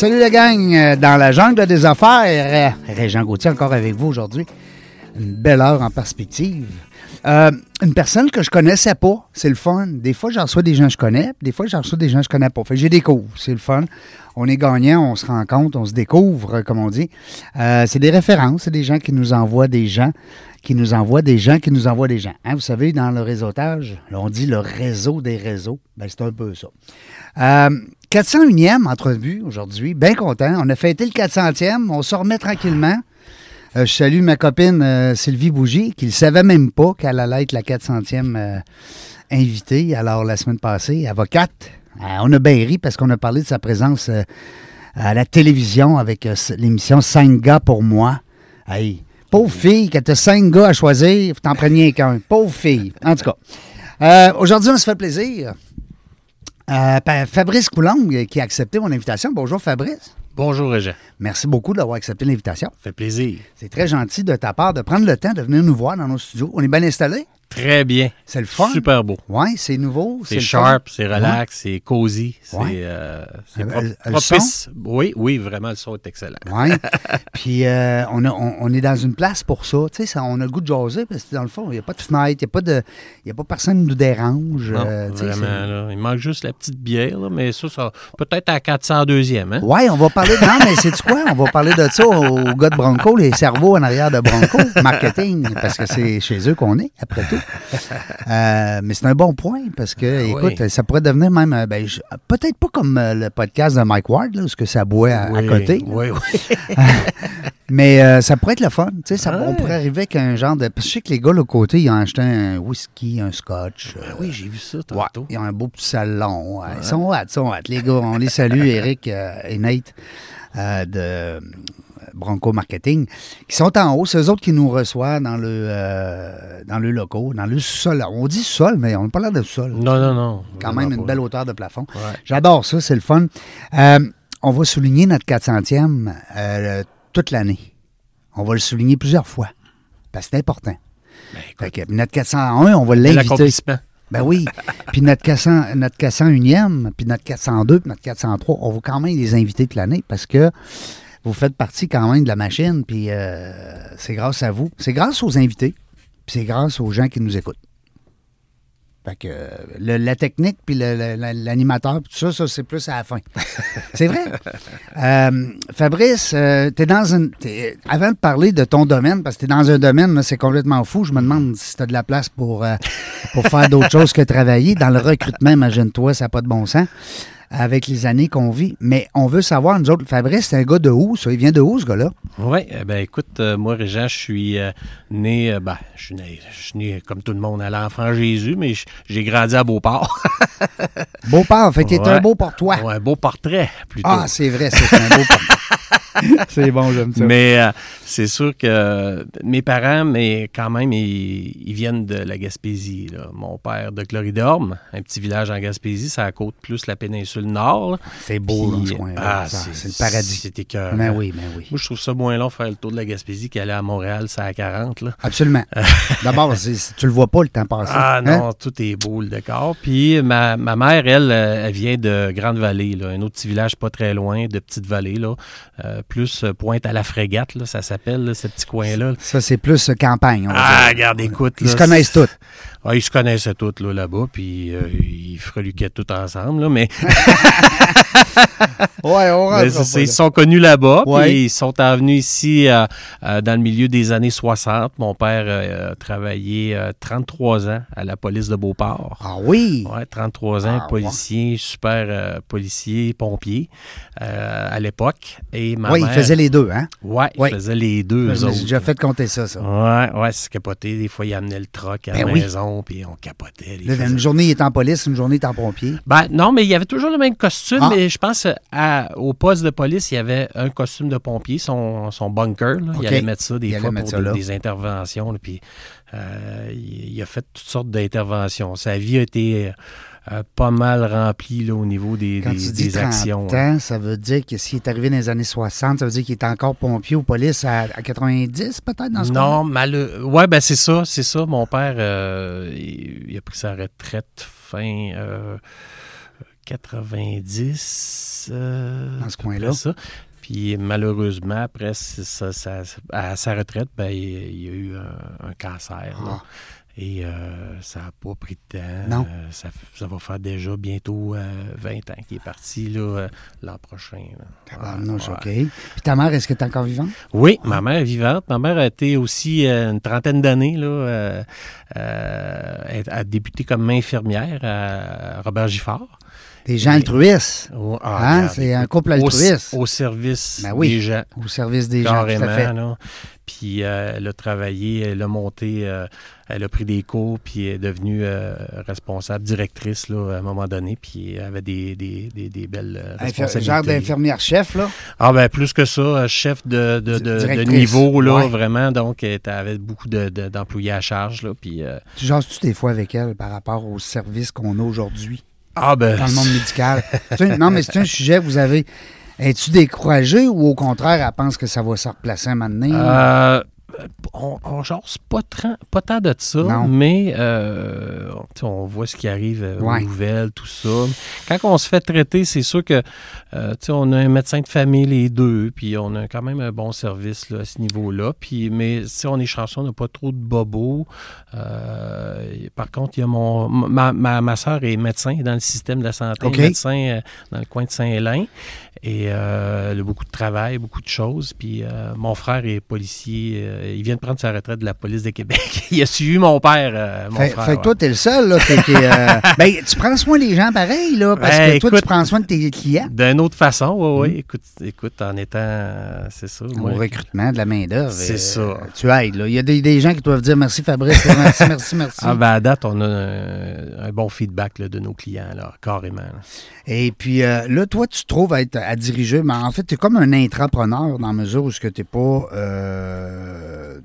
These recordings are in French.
Salut la gang, euh, dans la jungle des affaires, euh, Régent Gauthier encore avec vous aujourd'hui. Une belle heure en perspective. Euh, une personne que je connaissais pas, c'est le fun. Des fois, j'en reçois des gens que je connais, des fois, j'en reçois des gens que je connais pas. Fait j'ai découvre, c'est le fun. On est gagnant, on se rencontre, on se découvre, comme on dit. C'est des références, c'est des gens qui nous envoient des gens, qui nous envoient des gens, qui nous envoient des gens. Hein, vous savez, dans le réseautage, là, on dit le réseau des réseaux. Ben, c'est un peu ça. 401e entrevue aujourd'hui, bien content. On a fêté le 400e, on se remet tranquillement. Euh, je salue ma copine euh, Sylvie Bougie, qui ne savait même pas qu'elle allait être la 400e euh, invitée. Alors, la semaine passée, avocate, on a bien ri parce qu'on a parlé de sa présence à la télévision avec l'émission 5 gars pour moi. Hey, pauvre fille, quand tu as 5 gars à choisir, t'en rien qu'un. Pauvre fille. En tout cas, aujourd'hui, on se fait plaisir. Euh, Fabrice Coulombe qui a accepté mon invitation. Bonjour Fabrice. Bonjour, Régent. Merci beaucoup d'avoir accepté l'invitation. Ça fait plaisir. C'est très gentil de ta part de prendre le temps de venir nous voir dans nos studios. On est bien installés? Très bien. C'est le fun. Super beau. Oui, c'est nouveau. C'est sharp, c'est relax, c'est cosy, c'est Ouais. euh, propice. Oui, oui, vraiment, le son est excellent. Oui. Puis euh, on, a- on- on est dans une place pour ça. Tu sais, ça, on a le goût de jaser parce que dans le fond, il n'y a pas de fenêtre, il n'y a, pas de- il y a pas personne qui nous dérange. Non, euh, vraiment, là, il manque juste la petite bière, là, mais ça, ça peut-être à 402e. Hein? Oui, on va parler de. Non, mais c'est quoi? On va parler de ça aux gars de Bronco, les cerveaux en arrière de Bronco, marketing, parce que c'est chez eux qu'on est, après tout. Euh, mais c'est un bon point, parce que, oui. écoute, ça pourrait devenir même. euh, ben, peut-être pas comme euh, le podcast de Mike Ward, là, où ce que ça boit à, côté. Oui, oui. Mais euh, ça pourrait être le fun. Tu sais, ça, On Ouais. pourrait arriver avec un genre de. Parce que je sais que les gars, là, côté, ils ont acheté un whisky, un scotch. Ben oui, j'ai vu ça Ouais, tantôt. ils ont un beau petit salon. Ouais, Ils sont hâte, ils sont hâte. Les gars, on les salue, Eric et Nate euh, de Bronco Marketing, qui sont en haut. C'est eux autres qui nous reçoivent dans le, euh, dans le locaux, dans le sol. On dit sol, mais on n'a pas l'air de sol. Non, non, non. Quand même une pas. belle hauteur de plafond. Ouais. J'adore ça, c'est le fun. Euh, on va souligner notre 400e euh, toute l'année. On va le souligner plusieurs fois. Parce que c'est important. Ben, Fait que notre 401, on va l'inviter. Ben oui. puis notre 400, notre 401e, puis notre 402, puis notre 403, on va quand même les inviter toute l'année parce que vous faites partie quand même de la machine, puis euh, c'est grâce à vous. C'est grâce aux invités, puis c'est grâce aux gens qui nous écoutent. Fait que euh, le- la technique, puis l'animateur, puis tout ça, ça, c'est plus à la fin. c'est vrai? Euh, Fabrice, tu es dans une. t'es- avant de parler de ton domaine, parce que tu es dans un domaine, c'est complètement fou, je me demande si tu as de la place pour, euh, pour faire d'autres choses que travailler. Dans le recrutement, imagine-toi, ça n'a pas de bon sens avec les années qu'on vit. Mais on veut savoir, nous autres, Fabrice, c'est un gars de où, ça? Il vient de où, ce gars-là? Oui, eh ben écoute, euh, moi, Régent, je suis euh, né, euh, ben, je suis né, je suis né comme tout le monde à l'enfant Jésus, mais j'ai grandi à Beauport. Beauport, fait est Ouais. un beau pour toi. Ouais, un beau portrait, plutôt. Ah, c'est vrai, c'est un beau portrait. c'est bon, j'aime ça. Mais euh, c'est sûr que mes parents, mais quand même, ils, ils viennent de la Gaspésie. là. Mon père de Cloridorme, un petit village en Gaspésie, ça à côte plus la péninsule nord. c'est beau, dans Puis, ce coin ah, c'est le paradis. C'est écœurant. Mais oui, mais oui. Moi, je trouve ça moins long faire le tour de la Gaspésie qu'aller à Montréal, c'est à 40. Là. Absolument. D'abord, c'est- c'est- tu le vois pas le temps passé. Ah hein? non, tout est beau le décor. Puis ma, ma mère, elle, euh, elle vient de Grande-Vallée, un autre petit village pas très loin, de Petite-Vallée, là, euh, plus euh, pointe à la frégate, là, ça s'appelle, ce petit coin-là. Ça, c'est plus euh, campagne. on va Ah, dire. regarde, écoute. Ils là, se connaissent tous. Ah, ils se connaissaient tous là, là-bas, puis euh, ils freluquaient tous ensemble, là, mais Ouais, on rentre pas ils sont connus là-bas, Ouais. puis ils sont venus ici euh, euh, dans le milieu des années 60. Mon père a travaillé euh, 33 ans à la police de Beauport. Ah oui? Ouais, 33 ans, Ah, policier, super policier, pompier à l'époque. Et ma Oui, il mère- faisait les deux, hein? Ouais, il Ouais. faisait les deux, eux J'ai déjà fait compter ça, ça. Ouais, ouais, c'est capoté. Des fois, il amenait le troc à Ben la oui. maison, puis on capotait. Là, une journée, il est en police, une journée, il est en pompier. Ben, non, mais il y avait toujours le même costume, Ah. mais je pense euh, à- au poste de police, il y avait un costume de pompier, son, son bunker. là. Il allait mettre ça des Il fois pour ça des, des interventions. là, puis euh, il, il a fait toutes sortes d'interventions. Sa vie a été euh, pas mal remplie là, au niveau des, Quand des- tu dis des 30 actions. ans, ça veut dire que s'il est arrivé dans les années 60, ça veut dire qu'il est encore pompier ou police à, à 90, peut-être, dans ce Non, malheureux. Ouais, ben c'est ça, c'est ça. Mon père, euh, il, il a pris sa retraite fin euh, 90. euh, Dans ce coin-là. Puis malheureusement, après ça, ça- à sa retraite, ben, il, il y a eu un, un cancer. Ah. Et euh, ça n'a pas pris de temps. Non. Euh, ça, ça va faire déjà bientôt euh, 20 ans qu'il est parti euh, l'an prochain. là. Tabarnouche, Ouais. OK. Puis ta mère, est-ce qu'elle est encore vivante? Oui, ma mère est vivante. Ma mère a été aussi euh, une trentaine d'années. là. euh, euh, elle a débuté comme infirmière à Robert Giffard. Des gens altruistes. Oh, ah, Hein? C'est un couple au- altruiste. Au, service Ben oui, des gens. Au service des gens, tout Carrément, à fait. là. Puis euh, elle a travaillé, elle a monté, euh, elle a pris des cours, puis elle est devenue euh, responsable, directrice là, à un moment donné, puis elle avait des, des, des, des belles responsabilités. genre d'infirmière-chef, là? Ah ben plus que ça, chef de, de, de- niveau, là, Ouais. vraiment. Donc, elle avait beaucoup de- de- d'employés à charge, là, puis... Tu jases-tu des fois avec elle par rapport au service qu'on a aujourd'hui? Ah ben... dans le monde médical? Non, mais c'est un sujet vous avez. Es-tu découragé ou au contraire, elle pense que ça va se replacer un moment donné? Euh, on, on jase pas, pas tant de ça, Non. mais euh, on voit ce qui arrive euh, Ouais. aux nouvelles, tout ça. Quand on se fait traiter, c'est sûr que euh, on a un médecin de famille, les deux, puis on a quand même un bon service là, à ce niveau-là. Puis, mais si on est chanceux, on n'a pas trop de bobos. Euh, par contre, il y a mon ma, ma, ma soeur est médecin dans le système de la santé, médecin euh, dans le coin de Saint-Hélène. Et euh, elle a beaucoup de travail, beaucoup de choses. Puis euh, mon frère est policier. euh, il vient de prendre sa retraite de la police de Québec. il a suivi mon père, mon fait, frère. fait que ouais. toi, t'es le seul, là. euh, ben, tu prends soin des gens pareil, là, parce Ben, que toi, tu prends soin de tes clients. D'une autre façon, oui, oui. Écoute, écoute, en étant. c'est ça. Au recrutement de la main-d'œuvre. C'est ça. Tu aides, là. Il y a des, des gens qui doivent dire merci Fabrice, merci, merci, merci. Ah, ben, à date, on a un, un bon feedback là, de nos clients, là, carrément. Et puis là, toi, tu te trouves à être à diriger, mais en fait, tu es comme un intrapreneur dans la mesure où tu n'es pas. Euh,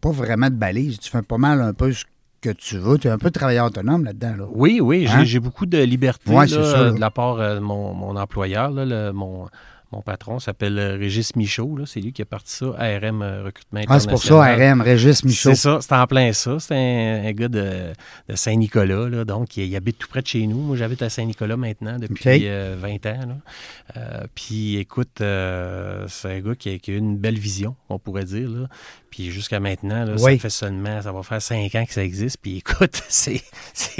pas vraiment de balise. Tu fais pas mal un peu ce que tu veux. Tu es un peu travailleur autonome là-dedans. Là. Oui, oui, j'ai Hein? j'ai beaucoup de liberté Ouais, là, euh, de la part euh, de mon, mon employeur, là, le- mon, mon patron s'appelle euh, Régis Michaud. C'est lui qui a parti ça, ARM euh, Recrutement Ah, c'est pour ça, International. RM, Régis Michaud. C'est ça, c'est en plein ça. C'est un, un gars de, de Saint-Nicolas, donc il, il habite tout près de chez nous. Moi, j'habite à Saint-Nicolas maintenant depuis OK. euh, 20 ans. là. Euh, puis écoute, euh, c'est un gars qui a, qui a une belle vision, on pourrait dire. Là. Puis jusqu'à maintenant, là, Oui. ça fait seulement, ça va faire 5 ans que ça existe. Puis écoute, c'est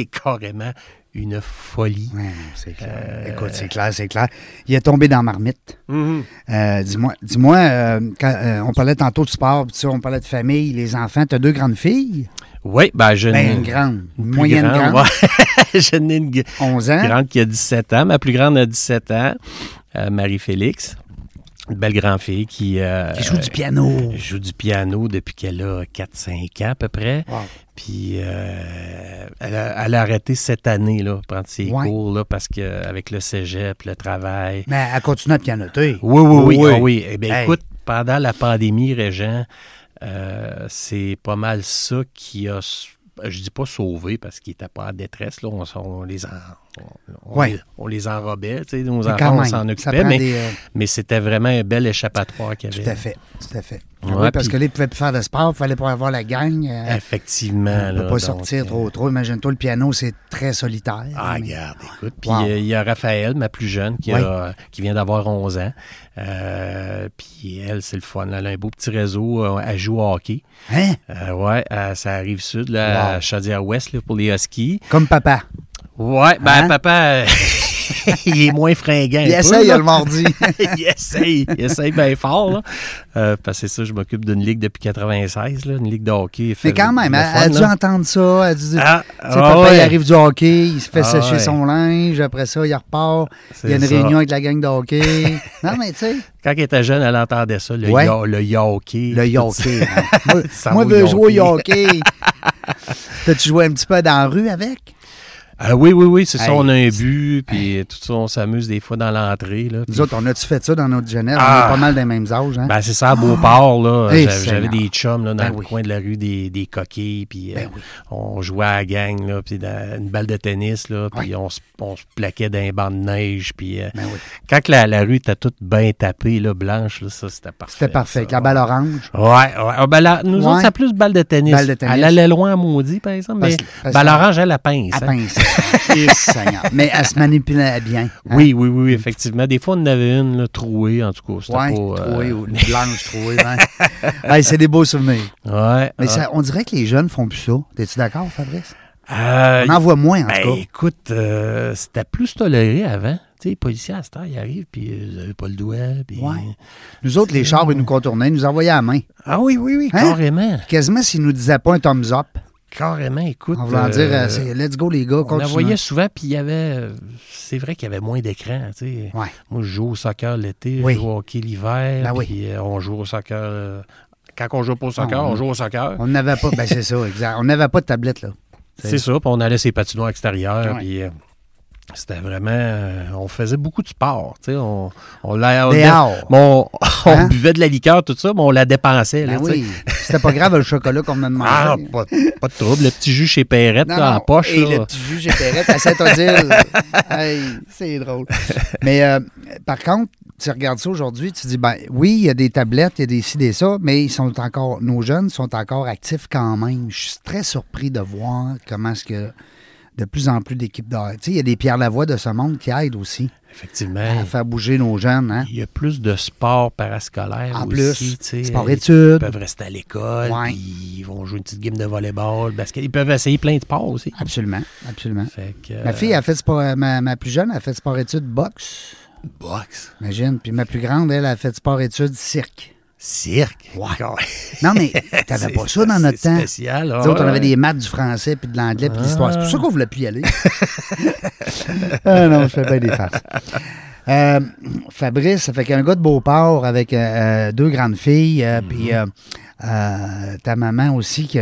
carrément une folie. C'est clair. Euh, Écoute, c'est clair, c'est clair. Il est tombé dans marmite. Mhm. Euh, dis-moi, dis-moi euh, quand, on parlait tantôt de sport, puis on parlait de famille, les enfants. Tu as deux grandes filles? Oui, ben je Ben, une grande. Une moyenne grande, grande. ouais. je n'ai une, 11 ans. grande qui a 17 ans. Ma plus grande a 17 ans, Marie-Félix. Une belle grande fille qui, euh, Qui joue du piano. joue du piano depuis qu'elle a 4-5 ans à peu près. Wow. Puis euh, elle, a, elle a arrêté cette année, là, prendre ses Ouais. cours, là, parce qu'avec le cégep, le travail. Mais elle continue à pianoter. Oui, oui, oui. Oui. ah oui. Eh bien, Hey. écoute, pendant la pandémie, Régent, euh, c'est pas mal ça qui a, je dis pas sauvé parce qu'il était pas en détresse, là, on, on les en- on, Ouais. les, on les enrobait, tu sais, nos Mais enfants, on s'en occupait, mais, des, euh, mais c'était vraiment un bel échappatoire qu'il y Tout avait. à fait, tout à fait. Ouais, oui, parce puis- que là, ils pouvaient plus faire de sport, il fallait pas avoir la gang. euh, Effectivement. on peut là, pas donc, sortir euh, trop, trop. Imagine-toi, le piano, c'est très solitaire. Ah, mais- regarde, écoute. Puis Wow. il y a Raphaël, ma plus jeune, qui, Oui. a- qui vient d'avoir 11 ans. Puis elle, c'est le fun. Elle a un beau petit réseau. Elle joue au hockey. Hein? Ouais, ça arrive sud, là, Wow. à Chaudière-Ouest, pour les Huskies. Comme papa. Ouais, ben Hein? papa, il est moins fringant. Il essaye là. le mardi. il essaye, il essaye bien fort. Là. Euh, parce que c'est ça, je m'occupe d'une ligue depuis 96, là, une ligue de hockey. Mais quand même, le elle, fun, a dû là. entendre ça. Elle a dû dire, Ah, ah papa, ouais, il arrive du hockey, il se fait Ah sécher ouais. son linge, après ça, il repart. Il y a une ça. réunion avec la gang de hockey. non, mais tu sais, Quand elle était jeune, elle entendait ça, le, Ouais. le hockey. le hein. Moi, je veux jouer au hockey. T'as-tu joué un petit peu dans la rue avec? Ah oui, oui, oui, c'est ça. On a un but, puis tout ça, on s'amuse des fois dans l'entrée. Là, Nous autres, on a-tu fait ça dans notre jeunesse? On Ah. est pas mal des mêmes âges, hein? Ben, c'est ça, à Beauport, là. Hey, J'avais- des chums là, dans Ben le oui. coin de la rue des, des coquilles, puis euh, Ben oui. on jouait à la gang, là, puis une balle de tennis, là, puis on, se- on se plaquait dans les bancs de neige, puis euh, Ben oui. quand que la, la rue était toute bien tapée, là, blanche, là, ça, c'était parfait. C'était parfait. ça. Avec la balle orange. Ouais, ouais. Ah, ben, la- nous Ouais. autres, c'est plus balle de tennis. Balle de tennis. Elle allait loin à maudit, par exemple, Parce- mais parce balle que- orange, elle, la pince. À hein. pince. Mais elle se manipulait bien. hein? Oui, oui, oui, effectivement. Des fois, on en avait une là, trouée, en tout cas. C'était Ouais, pas, euh, trouée ou blanche trouée. Ouais. Ouais, c'est des beaux souvenirs. Ouais. Mais ouais. ça, on dirait que les jeunes font plus ça. T'es-tu d'accord, Fabrice? Euh, On en voit moins, en Ben, tout cas. écoute, euh, c'était plus toléré avant. Tu sais, les policiers à cette heure, ils arrivent, puis euh, vous n'avez pas le doigt. Puis... Ouais. Nous autres, les chars, ils nous contournaient, ils nous envoyaient à la main. Ah oui, oui, oui, Hein? carrément. Quasiment s'ils nous disaient pas un thumbs up. Carrément, écoute. Voulant euh, dire, euh, c'est let's go, les gars, on la voyait souvent, puis il y avait. euh, C'est vrai qu'il y avait moins d'écran. tu sais. Ouais. Moi, je joue au soccer l'été, Oui. je joue au hockey l'hiver, Ben puis euh, on joue au soccer. euh, Quand on joue pas au soccer, Ah, on on- joue au soccer. On n'avait pas, ben c'est ça, exact. On n'avait pas de tablette, là. C'est ça, puis on allait ses patinoires extérieurs, Ouais. puis euh, c'était vraiment... euh, on faisait beaucoup de sport, tu sais, on, on, la- on- on Hein? buvait de la liqueur, tout ça, mais on la dépensait, là, Ben oui. C'était pas grave le chocolat qu'on a demandé. Ah, pas, pas de trouble, le petit jus chez Perrette, Non, là, en poche, Et là. le petit jus Perrette à Saint-Odile. Hey, c'est drôle. Mais euh, par contre, tu regardes ça aujourd'hui, tu dis, ben oui, il y a des tablettes, il y a des ci, des ça, mais ils sont encore, nos jeunes sont encore actifs quand même. Je suis très surpris de voir comment est-ce que de plus en plus d'équipes de Tu sais, il y a des Pierre Lavoie de ce monde qui aident aussi Effectivement, à faire bouger nos jeunes. Hein? il y a plus de sport parascolaire En aussi, plus, sport-études. Ils peuvent rester à l'école, Ouais. ils vont jouer une petite game de volleyball, basket. Ils peuvent essayer plein de sports aussi. Absolument, absolument. Que, Ma fille a fait sport, ma, ma plus jeune a fait sport-études boxe. boxe, Imagine. Puis ma plus grande, elle, a fait sport-études cirque. Cirque. Ouais. Non, mais t'avais pas ça dans notre c'est temps. spécial. Nous autres, on ouais. avait des maths, du français, puis de l'anglais, puis de l'histoire. C'est pour Ah. ça qu'on voulait plus y aller. ah non, je fais bien des farces. Euh, Fabrice, ça fait qu'un gars de Beauport avec euh, euh, deux grandes filles, euh, puis euh, ta maman aussi, qui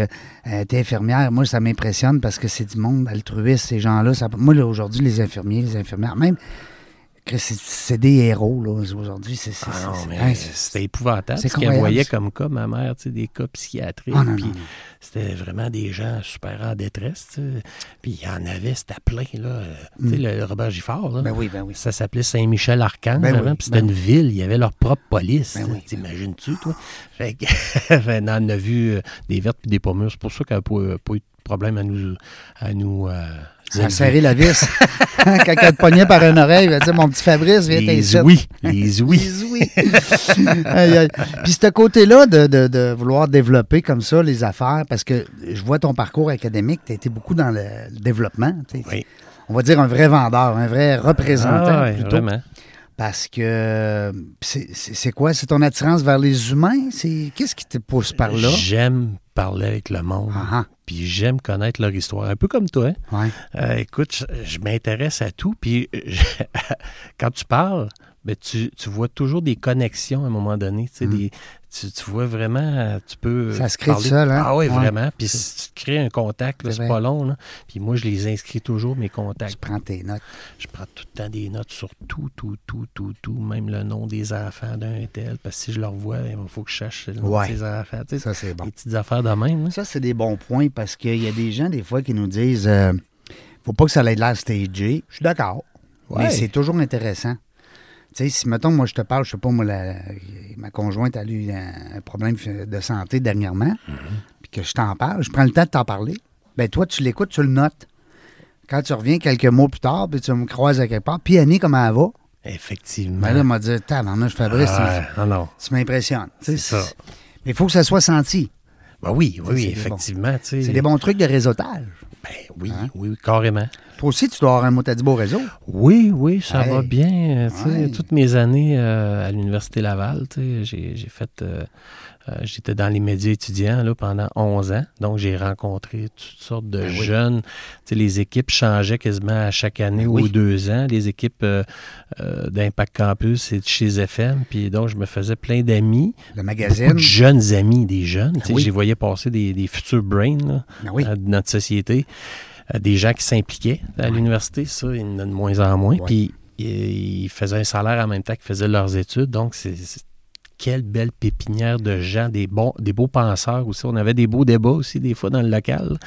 était infirmière. Moi, ça m'impressionne parce que c'est du monde altruiste, ces gens-là. Moi, là, aujourd'hui, les infirmiers, les infirmières, même, c'est- des héros, là, aujourd'hui. C'est Ah c'est- hein, c'était épouvantable. c'est Ce qu'elle voyait comme cas, ma mère, tu sais, des cas psychiatriques. Ah. C'était vraiment des gens super en détresse. tu sais. Puis il y en avait, c'était plein. Là. Tu sais, le Robert Giffard, là, Mm. Ben oui, ben oui. ça s'appelait Saint-Michel-Archange Ben oui, avant, puis c'était ben une ville. Il y avait leur propre police. Ben. T'imagines-tu, toi? Fait que, on en a vu euh, des vertes puis des pommures. C'est pour ça qu'elle n'a pas, pas eu de problème à nous... À nous euh, Élever. serrer la vis. Quand elle te pognait par une oreille, elle va dire Mon petit Fabrice, viens t'inciter. oui, les oui. Puis ce côté-là de, de- de vouloir développer comme ça les affaires, parce que je vois ton parcours académique, tu as été beaucoup dans le, développement. Oui. On va dire un vrai vendeur, un vrai représentant Ah, ouais, plutôt. vraiment. Parce que euh, c'est quoi? C'est ton attirance vers les humains? Qu'est-ce qui te pousse par là? J'aime parler avec le monde. Puis j'aime connaître leur histoire. Un peu comme toi. hein. ouais. Euh, écoute, je, je m'intéresse à tout. Puis je- quand tu parles, ben, tu, tu vois toujours des connexions à un moment donné. Tu, des- tu, tu vois vraiment, tu peux. Ça se crée parler- tout seul, hein? Ah oui, Ouais. vraiment. Puis si tu crées un contact, C'est pas long. là. Puis moi, je les inscris toujours, mes Tu contacts. prends tes notes. Je prends tout le temps des notes sur tout, tout, tout, tout, tout, même le nom des enfants d'un tel. Parce que si je le revois, il faut que je cherche le nom Ouais. de ces enfants. Tu sais, Ça, c'est bon. Des petites affaires de même. Ça, c'est des bons points parce qu'il y a des gens, des fois, qui nous disent euh, faut pas que ça ait l'air stagé. Je suis d'accord. Ouais. Mais c'est toujours intéressant. Tu sais, si, mettons, moi, je te parle, je sais pas, moi, la- ma conjointe a eu un, problème de santé dernièrement, puis que je t'en parle, je prends le temps de t'en parler. Ben toi, tu l'écoutes, tu le notes. Quand tu reviens quelques mois plus tard, puis tu me croises à quelque part, puis Annie, comment elle va? Effectivement. Ben là, elle m'a dit, tabarnak, Fabrice, Ah, non, non. tu m'impressionnes. Tu C'est ça. Mais il faut que ça soit senti. Ben oui, oui, effectivement. tu. C'est des bons trucs de réseautage. Ben oui, Hein? oui, oui, carrément. Toi aussi, tu dois avoir un mot à dire beau réseau. Oui, oui, ça Hey. va bien. euh. Toutes mes années euh, à l'Université Laval, j'ai j'ai fait. euh, euh, J'étais dans les médias étudiants là, pendant 11 ans. Donc, j'ai rencontré toutes sortes de Ben jeunes. Les équipes changeaient quasiment à chaque année Ben ou deux ans. Les équipes euh, euh, d'Impact Campus et de chez FM. Puis donc, je me faisais plein d'amis. Le magazine. de jeunes amis, des jeunes. Oui. J'y voyais passer des, des futurs brains. là Ben de notre société, des gens qui s'impliquaient à l'université, ça, il y en a de moins en moins. Ouais. Puis ils ils faisaient un salaire en même temps qu'ils faisaient leurs études. Donc, c'est c'est- quelle belle pépinière de gens, des, bons, des beaux penseurs aussi. On avait des beaux débats aussi, des fois, dans le local.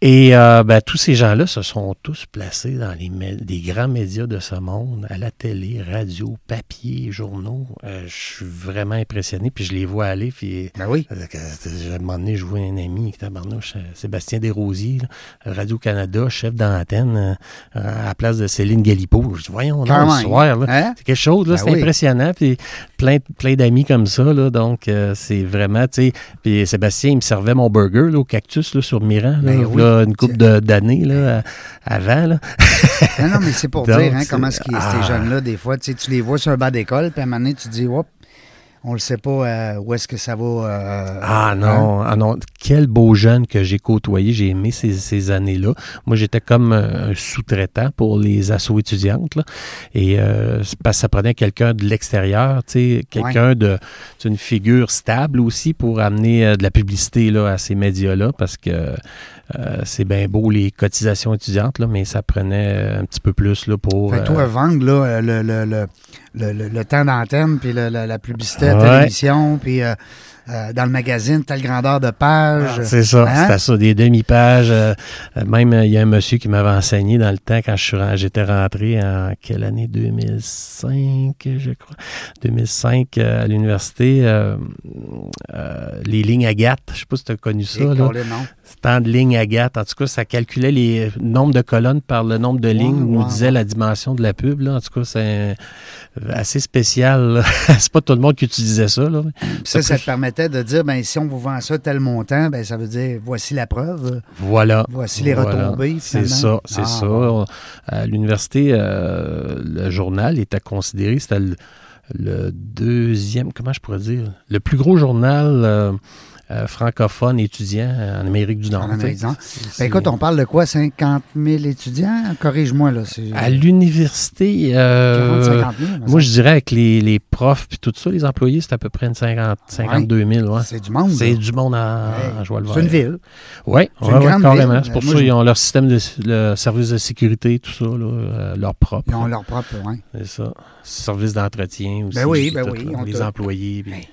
Et euh, ben, tous ces gens-là se sont tous placés dans les, des grands médias de ce monde, à la télé, radio, papier, journaux. Euh, je suis vraiment impressionné, puis je les vois aller, puis Ben oui. euh, À un moment donné, je vois un ami, tabarnouche, euh, Sébastien Desrosiers, là, Radio-Canada, chef d'antenne, euh, à la place de Céline Galipo. Je dis, voyons, non, même. ce soir, là. Hein? C'est quelque chose, là, Ben c'est oui. impressionnant. Puis plein, plein d'amis comme ça, là, donc euh, c'est vraiment, tu sais. Puis Sébastien, il me servait mon burger là, au cactus là, sur Miran, là, Ben oui. Là, une couple de- d'années là, avant. Là. Non, non, mais c'est pour Donc, dire hein, comment est-ce qu'ils- Ah. ces jeunes-là, des fois, tu les vois sur un banc d'école, puis à un moment donné, tu te dis, hop, on ne sait pas euh, où est-ce que ça va. euh, Ah hein? non, ah non, quel beau jeune que j'ai côtoyé, j'ai aimé ces, ces années-là. Moi, j'étais comme euh, un sous-traitant pour les assos étudiantes, là. et euh, parce que ça prenait quelqu'un de l'extérieur, tu sais, quelqu'un de, sais, une figure stable aussi pour amener de la publicité là, à ces médias-là, parce que euh, c'est bien beau les cotisations étudiantes, là, mais ça prenait euh, un petit peu plus là, pour... Fait que toi, euh, vendre là, euh, le, le, le, le, le- le temps d'antenne, puis le- la publicité à Ouais. télévision, puis euh, dans le magazine, telle grandeur de page. Ah, C'est ça, Hein? c'était ça, des demi-pages. euh, euh, même, il y a un monsieur qui m'avait enseigné dans le temps quand je suis j'étais rentré en quelle année? 2005, je crois. 2005 euh, à l'université. euh, euh, les lignes Agathe, je sais pas si tu as connu ça. Tant de lignes Agathe. En tout cas, ça calculait les nombres de colonnes par le nombre de lignes, Ouais, nous ouais, disait la dimension de la pub. Là. En tout cas, c'est assez spécial. c'est pas tout le monde qui utilisait ça. Là. Ça, ça plus- te permettait de dire, ben si on vous vend ça tel montant, ben ça veut dire, voici la preuve. Voilà. Voici les Voilà. retombées, C'est ça, c'est Ah, ça. À l'université, euh, le journal était considéré, c'était le, le deuxième, comment je pourrais dire, le plus gros journal euh, euh, francophone étudiant en Amérique du Nord. En Amérique du Nord. Ben, écoute, on parle de quoi? 50 000 étudiants? Corrige-moi, là. c'est- À l'université, 40, euh, 50 000, me moi je dirais avec les, les profs puis tout ça, les employés, c'est à peu près une 50, 52 000. ouais. C'est du monde. C'est du monde à, Hey, à joie C'est une ville. Oui, carrément. C'est pour Moi, ça qu'ils ont leur système de le service de sécurité, tout ça, là, euh, leur propre. Ils ont leur propre. ouais. C'est ça. Service d'entretien aussi. Ben oui, ben oui, les employés. puis-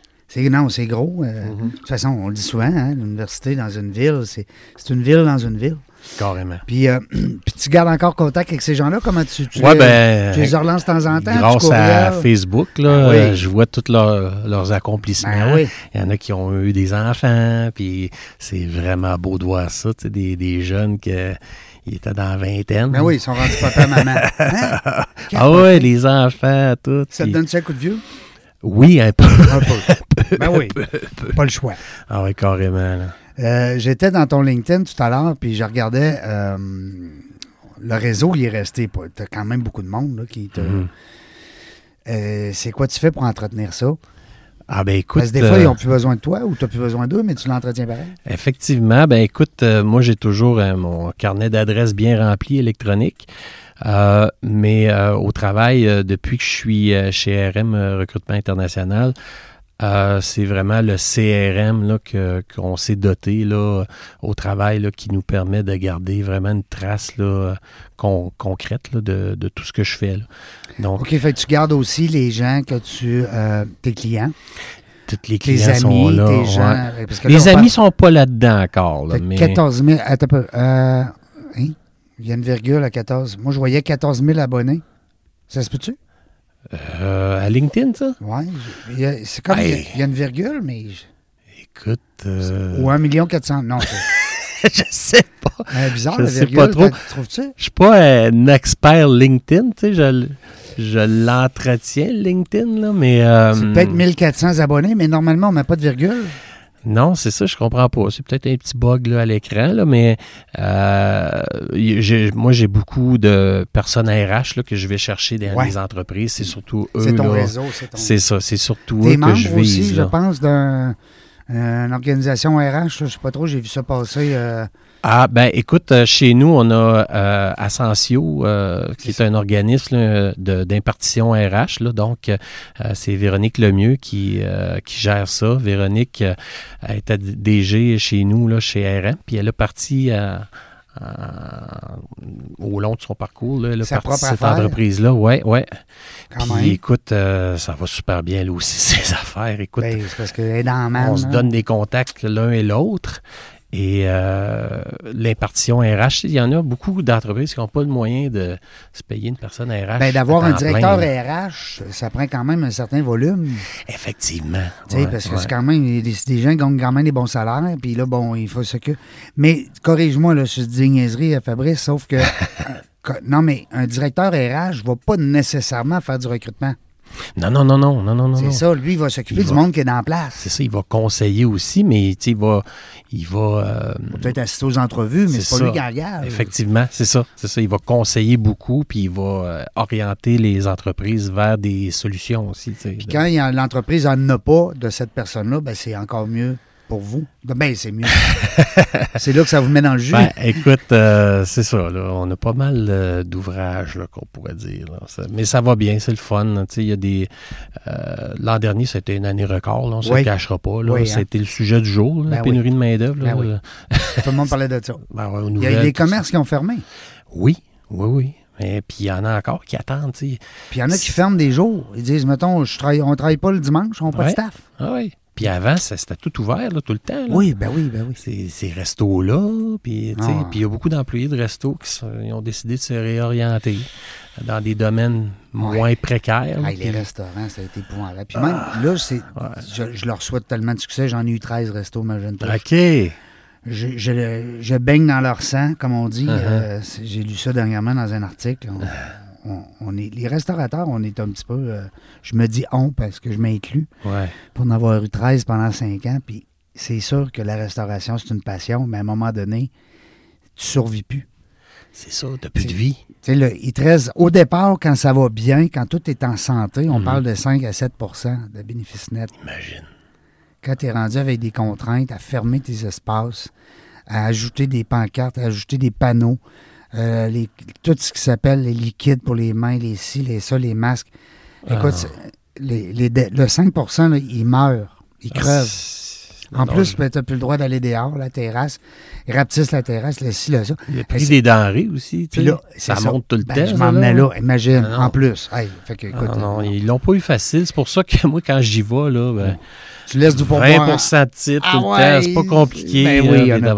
non, c'est gros. euh, Mhm. De toute façon, on le dit souvent, hein, l'université dans une ville, c'est, c'est une ville dans une ville. Carrément. Puis, euh, puis tu gardes encore contact avec ces gens-là? Comment tu, tu, Ouais, les, ben, tu les relances de temps en temps? grâce à? Facebook, là, Ben oui. je vois tous leurs- leurs accomplissements. Ben oui. Il y en a qui ont eu des enfants, puis c'est vraiment beau de voir ça, tu sais, des, des jeunes qui étaient dans la vingtaine. Ben oui, ils sont rendus papa, maman. Hein? Ah ouais, les enfants, tout. Ça te donne-tu un coup de vieux? Oui, un peu. Un peu. ben oui. Pas le choix. Ah oui, carrément. Euh, J'étais dans ton LinkedIn tout à l'heure, puis je regardais. euh, le réseau, il est resté. Tu as quand même beaucoup de monde là, qui te. Mhm. Euh, c'est quoi tu fais pour entretenir ça? Ah ben écoute. Parce que des fois, euh, ils n'ont plus besoin de toi ou tu n'as plus besoin d'eux, mais tu l'entretiens pareil. Effectivement, ben écoute, euh, moi j'ai toujours mon carnet d'adresses bien rempli électronique. Euh, mais euh, au travail, euh, depuis que je suis chez RM Recrutement International, c'est vraiment le CRM là, qu'on s'est doté là, au travail là, qui nous permet de garder vraiment une trace là, con- concrète là, de, de tout ce que je fais. là. Donc, OK, fait que tu gardes aussi les gens que tu. tes clients, tous les clients sont amis, là. tes ouais. gens. parce que là, Les amis parle- sont pas là-dedans encore. Là, Fait mais... 14 000. Attends. Euh, hein? Il y a une virgule à 14. Moi, je voyais 14 000 abonnés. Ça se peut-tu? Euh, à LinkedIn, ça? Oui. C'est comme. Hey. Il y a une virgule, mais. je- Écoute. euh, Ou 1 million 400. Non, c'est je sais pas. euh, bizarre, Je la sais virgule. pas trop. Trouves-tu? Je suis pas un expert LinkedIn, tu sais, je, je l'entretiens, LinkedIn, là, mais... euh, C'est peut-être 1400 abonnés, mais normalement, on met pas de virgule. Non, c'est ça, je comprends pas. C'est peut-être un petit bug là, à l'écran, là, mais euh, moi, j'ai beaucoup de personnes RH là, que je vais chercher dans Ouais. les entreprises. C'est surtout eux. C'est ton là. réseau, c'est ton. C'est ça, c'est surtout eux que je aussi, vise. je là. pense, d'une organisation RH. Je sais pas trop, j'ai vu ça passer. euh, Ah, ben écoute, euh, chez nous, on a euh, Ascensio, euh, qui est un organisme d'impartition RH. Là, donc, euh, c'est Véronique Lemieux qui, euh, qui gère ça. Véronique euh, était DG chez nous, là, chez RM, puis elle à- à- au long de son parcours. Là, elle a Sa parti propre cette entreprise-là. Ouais, ouais. quand Puis même. écoute, euh, ça va super bien là aussi, ces affaires. Écoute, Ben, parce est dans manne, on se hein. donne des contacts l'un et l'autre. Et euh, l'impartition RH, il y en a beaucoup d'entreprises qui n'ont pas le moyen de se payer une personne RH. Ben, d'avoir un directeur plein. RH, ça prend quand même un certain volume. Effectivement. Tu sais, ouais, parce que c'est quand même des, des gens qui gagnent quand même des bons salaires, puis là, bon, il faut ce que. Mais corrige-moi, là, je dis des niaiseries, euh, Fabrice, sauf que. euh, que- non, mais un directeur RH ne va pas nécessairement faire du recrutement. Non, non, non, non, non, non, non. C'est ça, lui, il va s'occuper du va- monde qui est dans la place. C'est ça, il va conseiller aussi, mais il va. Il va euh, Il va peut-être assister aux entrevues, mais C'est pas lui qui engage. Effectivement, c'est ça. C'est ça. Il va conseiller beaucoup, puis il va euh, orienter les entreprises vers des solutions aussi. Puis quand l'entreprise n'en a pas de cette personne-là, ben, c'est encore mieux pour vous. Ben, c'est mieux. c'est là que ça vous met dans le jus. Ben, écoute, euh, c'est ça. Là, on a pas mal euh, d'ouvrages qu'on pourrait dire. là. Ça- mais ça va bien, c'est le fun. Il y a des. euh, L'an dernier, c'était une année record. là, on ne se le cachera pas. Là. Oui, hein. Été le sujet du jour, là, la Ben pénurie de main-d'œuvre. là. Ben. Tout le monde parlait de ça. Ben ouais, Il y a nouvelles, des commerces qui ont fermé. Oui, oui, oui. Et puis il y en a encore qui attendent. tu sais. Puis il y en a qui ferment des jours. Ils disent, mettons, je travaille, on ne travaille pas le dimanche, on n'a pas de staff. Ah oui. Puis avant, c'était tout ouvert là, tout le temps. là. Oui, ben oui, ben oui. Ces, ces restos-là, puis Ah. puis il y a beaucoup d'employés de restos qui sont- ont décidé de se réorienter dans des domaines moins précaires. Hey, les restaurants, ça a été épouvantable. Puis même, là, c'est, je, je leur souhaite tellement de succès. J'en ai eu 13 restos, imagine-toi. OK. Je, je, je baigne dans leur sang, comme on dit. Uh-huh. Euh, j'ai lu ça dernièrement dans un article. On, on- on est, les restaurateurs, on est un petit peu... euh, je me dis on parce que je m'inclus Ouais. pour en avoir eu 13 pendant 5 ans. Puis c'est sûr que la restauration, c'est une passion, mais à un moment donné, tu survis plus. C'est ça, t'as plus de vie. Il te reste- au départ, quand ça va bien, quand tout est en santé, on Mhm. parle de 5 à 7% de bénéfices nets. Imagine. Quand tu es rendu avec des contraintes, à fermer tes espaces, à ajouter des pancartes, à ajouter des panneaux, euh, les- tout ce qui s'appelle les liquides pour les mains, les ci, les ça, les masques. Écoute, Ah. les, le 5 là, il meurt, il crève. Ah, En non, plus, je- tu n'as plus le droit d'aller dehors, la terrasse. Ils rapetissent la terrasse, le ci, le ça. prix c'est- des denrées aussi, tu Puis sais, là, ça, monte tout le Ben, temps. Je m'en là, imagine, Ah en plus. Hey, fait que, Ah, écoute, non, non, euh, ils l'ont pas eu facile. C'est pour ça que moi, quand j'y vais, là, ben, tu laisses du pourboire. 20 de titre tout le temps, c'est pas compliqué. ben oui, là,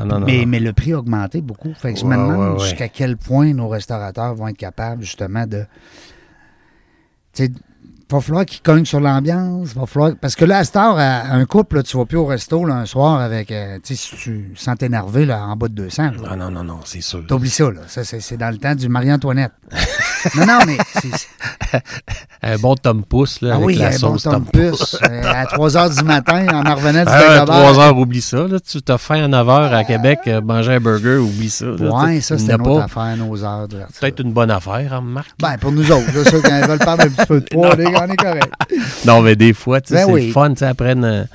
Ah, non, non, mais, non. mais le prix a augmenté beaucoup. Fait que je me demande ouais, ouais. jusqu'à quel point nos restaurateurs vont être capables, justement, de. Va falloir qu'ils cognent sur l'ambiance. Va falloir... Parce que là, à cette heure, à- un couple, là, tu vas plus au resto là, un soir avec. euh, tu sais, si tu sens t'énerver là, en bas de 200. là, Ah, non, non, non, c'est sûr. T'oublies ça, là. Ça, c'est, c'est dans le temps du Marie-Antoinette. non, non, mais. c'est- c'est- Un bon Tom Pouce, là, Ah avec oui, la un bon sauce ton Tom de puce. euh, à 3 h du matin, on en revenait du Ah, steak à de 3 beurre. heures, oublie ça. Là. Tu t'as faim à 9 heures à Québec, euh, manger un burger, oublie ça. là. Ouais, Tu- ça, n'y une autre pas. affaire, nos heures. Peut-être une bonne affaire, hein, Marc? Ben, pour nous autres, là, ceux qui veulent perdre un petit peu de poids, on est, on est correct. Non, mais des fois, tu sais, Ben c'est oui. le fun, tu sais, après une,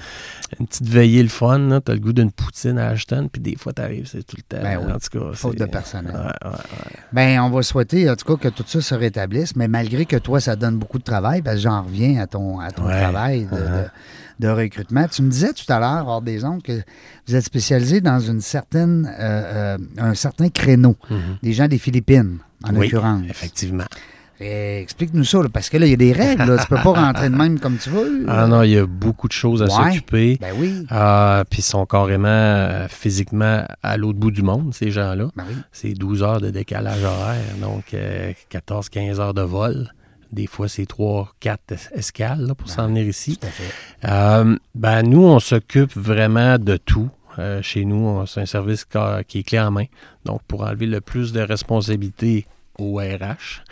une petite veillée, le fun, là, t'as le goût d'une poutine à Ashton, puis des fois, t'arrives, c'est tout le temps. Ben oui. En tout cas, Faute de personnel. Ouais, ouais, ouais. Ben, on va souhaiter, en tout cas, que tout ça se rétablisse, mais malgré que toi, ça donne beaucoup de travail, parce que j'en reviens à ton, à ton travail de, de- de recrutement. Tu me disais tout à l'heure, hors des ondes, que vous êtes spécialisé dans une certaine, euh, euh, un certain créneau. Mhm. Des gens des Philippines, en Oui, l'occurrence. effectivement. Eh, Explique-nous ça, là, parce que là, il y a des règles. Là. Tu peux pas rentrer de même comme tu veux. Ah non, il y a beaucoup de choses à Ouais. s'occuper. Ben oui. Ah, puis ils sont carrément euh, physiquement à l'autre bout du monde, ces gens-là. Ben oui. C'est 12 heures de décalage horaire, donc 14-15 heures de vol. Des fois, c'est 3-4 escales là, pour s'en venir ici. Tout à fait. Euh, ben, nous, on s'occupe vraiment de tout. Euh, chez nous, c'est un service qui est clé en main. Donc, pour enlever le plus de responsabilités au RH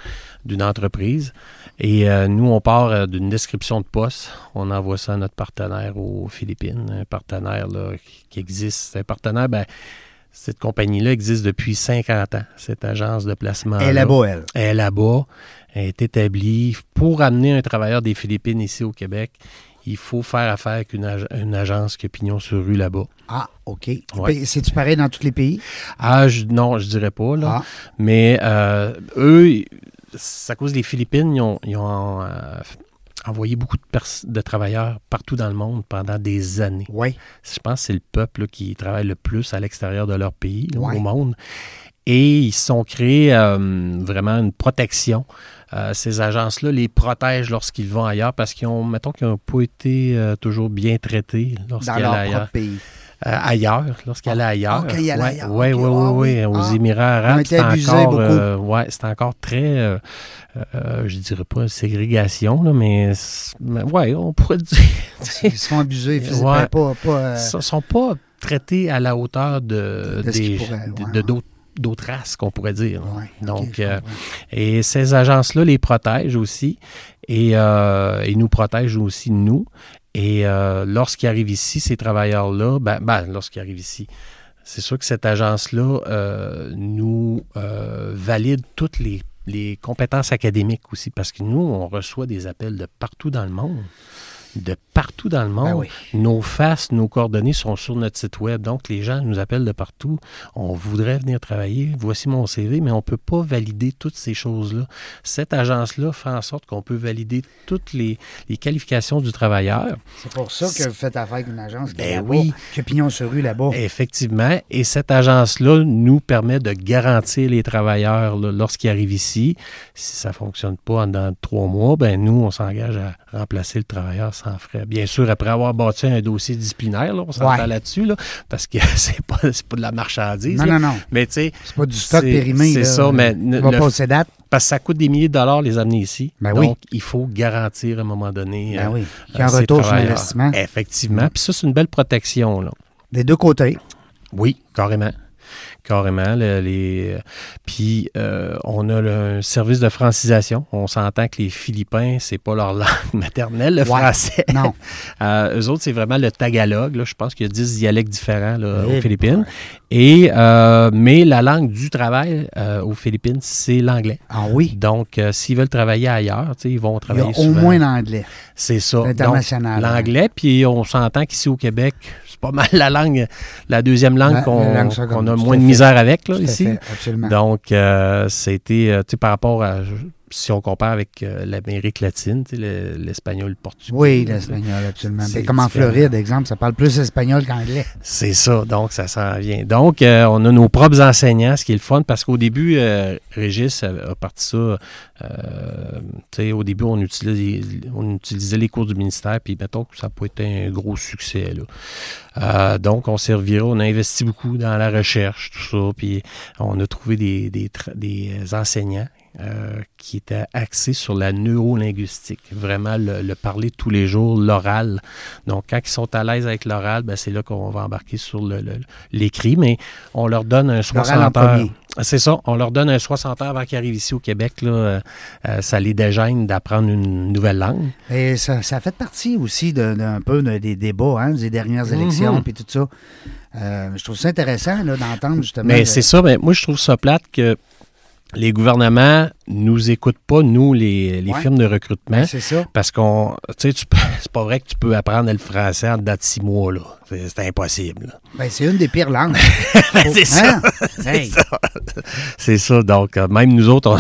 d'une entreprise. Et euh, nous, on part euh, d'une description de poste. On envoie ça à notre partenaire aux Philippines. Un partenaire là, qui, existe. Un partenaire, ben, cette compagnie-là existe depuis 50 ans, cette agence de placement. Elle est là-bas, elle. Elle est là-bas, elle est établie. Pour amener un travailleur des Philippines ici au Québec, il faut faire affaire avec une, ag- une agence qui a pignon sur rue là-bas. Ah, OK. Ouais. C'est-tu pareil dans tous les pays? Ah, je- non, je dirais pas, là. Ah, Mais euh, eux, c'est à cause des Philippines, ils ont, ils ont, euh, envoyé beaucoup de, de travailleurs partout dans le monde pendant des années. oui. Je pense que c'est le peuple là, qui travaille le plus à l'extérieur de leur pays, là, Ouais. au monde. Et ils se sont créés euh, vraiment une protection. Euh, ces agences-là les protègent lorsqu'ils vont ailleurs parce qu'ils ont, mettons, qu'ils n'ont pas été euh, toujours bien traités lorsqu'ils allaient ailleurs. pays. Euh, ailleurs, lorsqu'ils allaient ailleurs. Ah, ils allaient ouais, ailleurs. Ouais, ah ouais, oui. ouais. Aux Ah. Émirats Ils arabes, été c'est abusés encore, euh, ouais, c'est encore très, euh, euh, je dirais pas ségrégation, là, mais, mais ouais, on pourrait dire. Ils abuser physiquement. Ouais. Pas, euh, sont pas traités à la hauteur de, De des- qu'ils pourraient, de- de d'autres d'autres races qu'on pourrait dire. ouais, Donc, euh. Et ces agences-là les protègent aussi et, euh, et nous protègent aussi nous. Et euh, lorsqu'ils arrivent ici, ces travailleurs-là, ben, ben, lorsqu'ils arrivent ici, c'est sûr que cette agence-là euh, nous valide toutes les, les compétences académiques aussi, parce que nous, on reçoit des appels de partout dans le monde. De partout dans le monde. Ben oui. Nos faces, nos coordonnées sont sur notre site web. Donc, les gens nous appellent de partout. On voudrait venir travailler. Voici mon CV, mais on ne peut pas valider toutes ces choses-là. Cette agence-là fait en sorte qu'on peut valider toutes les, les qualifications du travailleur. C'est pour ça que vous faites affaire avec une agence qui est Ben là-bas, oui. qui pignon sur rue là-bas. Effectivement. Et cette agence-là nous permet de garantir les travailleurs lorsqu'ils arrivent ici. Si ça ne fonctionne pas dans trois mois, ben nous, on s'engage à remplacer le travailleur sans frais. Bien sûr, après avoir bâti un dossier disciplinaire, là, on s'entend Ouais. là-dessus, là, parce que c'est pas, pas de la marchandise. Non, là. non, non. Mais tu sais, C'est pas du stock périmé. c'est ça, mais ne- va le- pas aux dates. parce que ça coûte des milliers de dollars les amener ici. Ben oui. Donc, il faut garantir à un moment donné Ben euh, oui. Il y a euh, un retour sur l'investissement. Effectivement. Puis ça, c'est une belle protection. Là. Des deux côtés. Oui, carrément. Carrément. le- les, puis, euh, on a le- un service de francisation. On s'entend que les Philippins, c'est pas leur langue maternelle, le Ouais. français. Non. Euh, eux autres, c'est vraiment le tagalog. Là. Je pense qu'il y a 10 dialectes différents là, Eh aux Philippines. Et, euh, mais la langue du travail euh, aux Philippines, c'est l'anglais. Ah oui. Donc, s'ils veulent travailler ailleurs, ils vont Il y a travailler au moins l'anglais. C'est ça. Donc, L'international. L'anglais, puis on s'entend qu'ici au Québec, pas mal la langue, la deuxième langue La- la qu'on a moins de misère avec là, ici. fait, absolument. Donc, euh, c'était, euh, tu sais, par rapport à, si on compare avec euh, l'Amérique latine, sais, le- l'espagnol, le portugais. oui, l'espagnol, absolument. c'est comme en. Floride, exemple, ça parle plus espagnol qu'anglais. C'est ça, donc ça s'en vient. Donc, euh, on a nos propres enseignants, ce qui est le fun, parce qu'au début, euh, Régis a, parti ça. euh, au début, on utilisait, on utilisait les cours du ministère, puis mettons que ça pas été un gros succès. Là. Donc, on servira, on a investi beaucoup dans la recherche, tout ça, puis on a trouvé des, des, des enseignants euh, qui étaient axés sur la neurolinguistique, vraiment le, le parler tous les jours, l'oral. Donc, quand ils sont à l'aise avec l'oral, ben, c'est là qu'on va embarquer sur l'écrit, mais on leur donne un L'oral en 60 heures. C'est ça, on leur donne un 60 heures avant qu'ils arrivent ici au Québec. Là, euh, euh, ça les dégêne d'apprendre une nouvelle langue. Et ça, ça fait partie aussi d'un peu de- des débats, hein, des dernières élections, Mhm. puis tout ça. Euh, je trouve ça intéressant d'entendre justement. Mais le- c'est ça, mais moi je trouve ça plate que les gouvernements nous écoutent pas, nous, les, les Ouais. firmes de recrutement. Ben, c'est ça. Parce qu'on, tu sais, c'est pas vrai que tu peux apprendre le français en dedans de six mois, là. C'est, impossible. Ben, c'est une des pires langues. c'est ça. Hein? Hey, C'est ça. C'est ça. Donc, euh, même nous autres,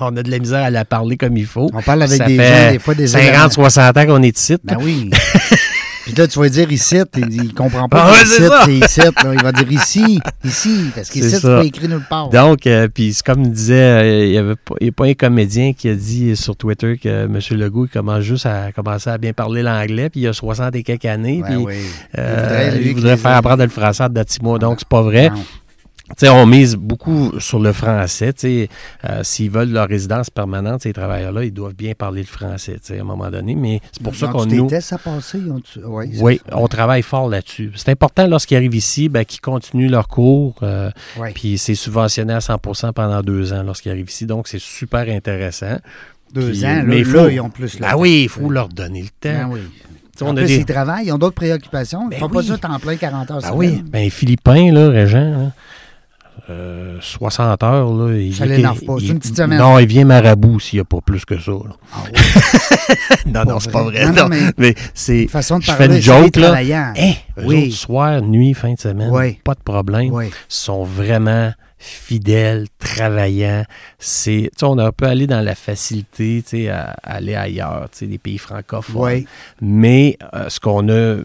on, a de la misère à la parler comme il faut. On parle avec Ça des fait gens, des fois, des 50, 60 ans qu'on est ici. Ben oui. Puis là, tu vas dire ici, il, il comprend pas Ah ouais, ici, c'est ici. là. Il va dire ici, ici, parce qu'ici, C'est pas écrit nulle part. Donc, euh, puis c'est comme il disait, euh, il n'y avait pas, il y a pas un comédien qui a dit sur Twitter que M. Legault il commence juste à commencer à bien parler l'anglais, puis il a 60 et quelques années, Ouais, puis oui. euh, il voudrait faire apprendre le français à mois, donc c'est pas vrai. Non. On mise beaucoup sur le français. Euh, S'ils veulent leur résidence permanente, ces travailleurs-là, ils doivent bien parler le français à un moment donné. Mais c'est pour ça qu'on nous. tests à passer? Ouais, Oui, on travaille fort là-dessus. C'est important lorsqu'ils arrivent ici, ben, qu'ils continuent leur cours. euh, Ouais. puis c'est subventionné à 100% pendant deux ans lorsqu'ils arrivent ici. Donc, c'est super intéressant. Deux ans, là, mais là, faut- ils ont plus le Ah temps. oui, il faut leur donner le temps. Ben oui. En plus, des- ils travaillent, ils ont d'autres préoccupations. Ils Ben font pas ça temps plein 40 heures Ah semaine. oui, ben Philippin, là, Régent, hein, euh, 60 heures, là. Il, Ça l'énerve pas, c'est une petite semaine. Non, il vient marabout s'il n'y a pas plus que ça. là. Ah oui. non, non, c'est pas vrai. Non, mais- mais c'est. Façon de Je fais parler, une joke, là. travaillants. Hein, Oui. autres, soir, nuit, fin de semaine, Oui. pas de problème. Oui. sont vraiment fidèles, travaillants. C'est, tu sais, on a un peu allé dans la facilité, à, à aller ailleurs, tu sais, les pays francophones. Mais euh, ce qu'on a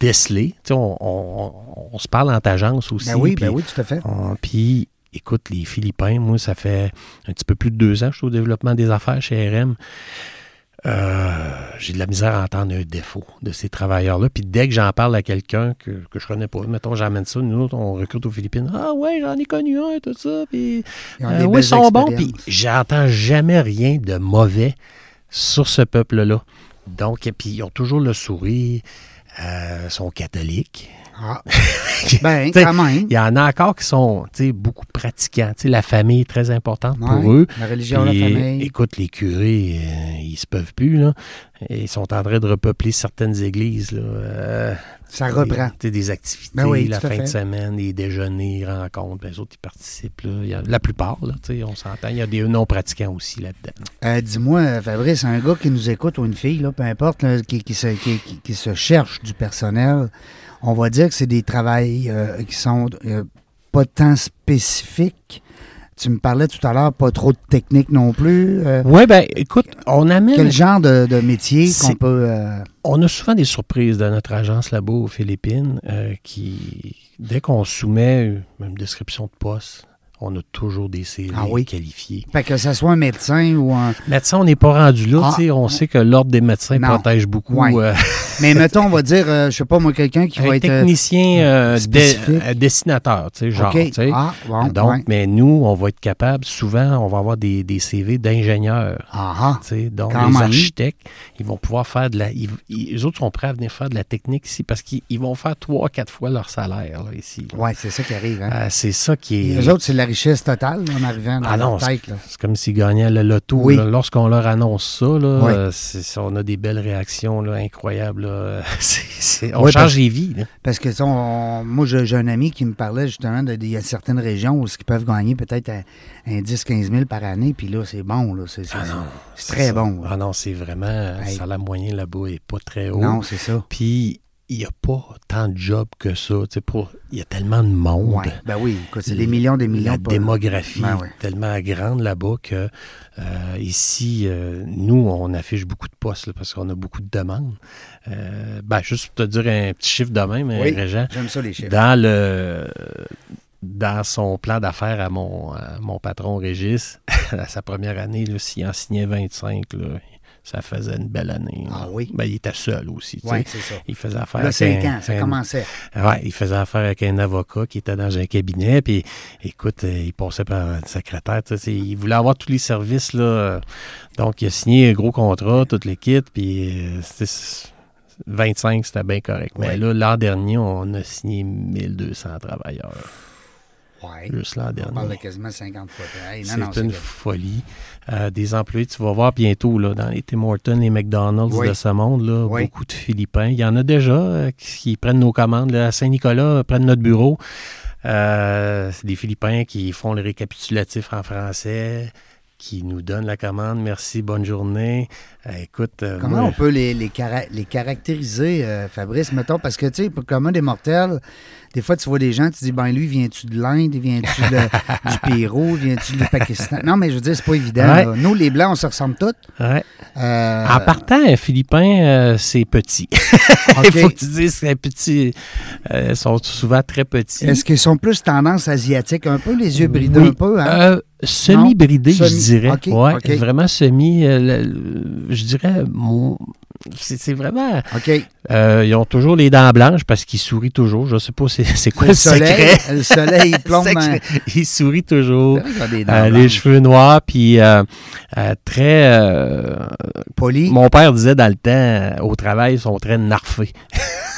tu sais, on, on- on- on se parle en agence aussi. Ben oui, ben oui, tout à fait. Puis, écoute, les Philippins, moi, ça fait un petit peu plus de deux ans que je suis au développement des affaires chez RM. Euh, j'ai de la misère à entendre un défaut de ces travailleurs-là. Puis dès que j'en parle à quelqu'un que, que je connais pas, mettons, j'amène ça, nous autres, on recrute aux Philippines. Ah ouais, j'en ai connu un, tout ça. Puis, Ils euh, ouais, sont bons. Puis j'entends jamais rien de mauvais sur ce peuple-là. Donc, et puis ils ont toujours le sourire. Euh, sont catholiques. Ah. Ben, T'sais, quand même. Il y en a encore qui sont tu sais, beaucoup pratiquants. Tu sais, la famille est très importante pour eux. La religion, la famille. Écoute, les curés, euh, ils se peuvent plus. Là. Ils sont en train de repeupler certaines églises. Là. Euh, Ça reprend. des, des activités, Ben oui, la fin de semaine, des déjeuners, rencontres. Ben, les autres, ils participent. Là. Il y a- la plupart, là, on s'entend. Il y a des non-pratiquants aussi là-dedans. Euh, Dis-moi, Fabrice, un gars qui nous écoute ou une fille, là, peu importe, là, qui, qui se, qui, qui- qui se cherche du personnel, on va dire que c'est des travails euh, qui sont euh, pas tant spécifiques. Tu me parlais tout à l'heure, pas trop de technique non plus. euh, Oui, ben écoute, on amène. quel genre de, de métier qu'on peut. euh, On a souvent des surprises dans notre agence là-bas aux Philippines euh, qui, dès qu'on soumet une description de poste, on a toujours des CV Ah oui? qualifiés. Fait que ce soit un médecin ou un. Médecin, on n'est pas rendu là. Ah. tu sais, on sait que l'Ordre des médecins Non. protège beaucoup. Ouais. euh, Mais mettons, on va dire, euh, je sais pas moi, quelqu'un qui un va être. euh, technicien euh, euh, dessinateur, tu sais, genre. OK. tu sais. Ah, bon, Donc, ouais. mais nous, on va être capable, souvent, on va avoir des, des CV d'ingénieurs. Ah, ah. tu sais. Donc, Quand les architectes, ils vont pouvoir faire de la. Ils, ils- les autres sont prêts à venir faire de la technique ici parce qu'ils ils vont faire trois, quatre fois leur salaire là, ici. Ouais, c'est ça qui arrive. Hein. Euh, c'est ça qui est. eux autres, c'est la richesse totale en arrivant dans Ah non, leur tête. C'est comme s'ils gagnaient le loto. Oui. Lorsqu'on leur annonce ça, là, Oui. euh, on a des belles réactions là, incroyables. là. On Oui, change parce- les vies. là. Parce que on- moi, j'ai un ami qui me parlait justement de, de- il y a certaines régions où ils peuvent gagner peut-être un, un 10-15 000 par année, puis là, c'est bon. C'est Ah c'est très ça. bon. Ah non, c'est vraiment. euh, Hey. Le salaire moyen là-bas est pas très haut. non, c'est ça. Puis, il n'y a pas tant de jobs que ça. pour- Il y a tellement de monde. Ouais. Ben oui, c'est des millions, des millions. La pas- démographie Ben est tellement grande là-bas que euh, ici, euh, nous, on affiche beaucoup de postes là, parce qu'on a beaucoup de demandes. Euh, ben, juste pour te dire un petit chiffre de même, Oui. Régent, J'aime ça, les chiffres. dans le dans son plan d'affaires à mon, à mon patron Régis, à sa première année, s'il en signait 25, là, ça faisait une belle année. là. Ah oui? Ben, il était seul aussi. Oui, c'est ça. Il faisait affaire Là, avec 5 un- ans, ça un- commençait. Ouais, il faisait affaire avec un avocat qui était dans un cabinet, puis écoute, euh, il passait par un secrétaire, il voulait avoir tous les services, là. Donc, il a signé un gros contrat, toute l'équipe, puis euh, c'était- 25, c'était bien correct. Mais Ouais. là, l'an dernier, on a signé 1200 travailleurs, Ouais. juste On parle de quasiment 50 fois. Hey, C'est une folie. Euh, des employés, tu vas voir bientôt là, dans les Tim Hortons, les McDonald's Oui. de ce monde, là, Oui. beaucoup de Philippins. Il y en a déjà euh, qui, prennent nos commandes. là, à Saint-Nicolas, euh, prennent notre bureau. Euh, c'est des Philippins qui font le récapitulatif en français, qui nous donnent la commande. Merci, bonne journée. Euh, écoute, euh, Comment moi, on peut les, les, cara- les caractériser, euh, Fabrice, mettons, parce que, tu sais, pour le commun des mortels, des fois, tu vois des gens, tu dis, ben lui, viens-tu de l'Inde, viens-tu du Pérou, viens-tu du Pakistan? Non, mais je veux dire, c'est pas évident. Ouais. Nous, les Blancs, on se ressemble tous. Ouais. Euh, En partant, Philippin, euh, c'est petit. OK. Il faut que tu dises que c'est petit. Euh, ils sont souvent très petits. Est-ce qu'ils sont plus tendance asiatique un peu, les yeux bridés Oui. un peu? Hein? Euh, semi-bridé, je Semi- dirais. OK, ouais. Vraiment semi. je dirais. c'est vraiment. OK. Euh, ils ont toujours les dents blanches parce qu'ils sourient toujours. Je sais pas c'est c'est quoi Le le, soleil, secret. le soleil, il plombe dans... Ils sourient toujours. Euh, les cheveux noirs, puis euh, euh, très. euh, Polis. mon père disait dans le temps, au travail, ils sont très narfés.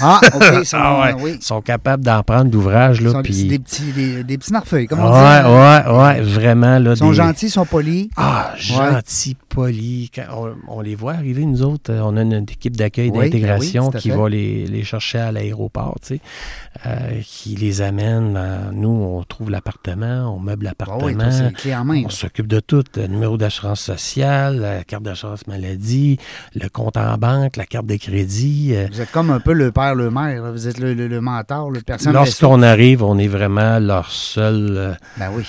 Ah, OK. Ils sont, Ah ouais. oui. Ils sont capables d'en prendre d'ouvrage. Ils Là, sont puis... des petits, des, des petits narfeuilles, comme ouais, on dit. hein. ouais, ouais, vraiment. Là, Ils sont des- gentils, ils sont polis. Ah, gentils, polis. Quand on, on les voit arriver, nous autres, on a une, équipe d'accueil Oui, d'intégration ben qui fait. va les, les chercher à l'aéroport, tu sais, euh, qui les amène. nous, on trouve l'appartement, on meuble Ah l'appartement. oui. On s'occupe de tout. Le numéro d'assurance sociale, la carte d'assurance maladie, le compte en banque, la carte de crédit. euh, Vous êtes comme un peu le père, le là. Vous êtes le, le, le mentor, le personne. Lorsqu'on arrive, on est vraiment leur seul euh, Ben oui.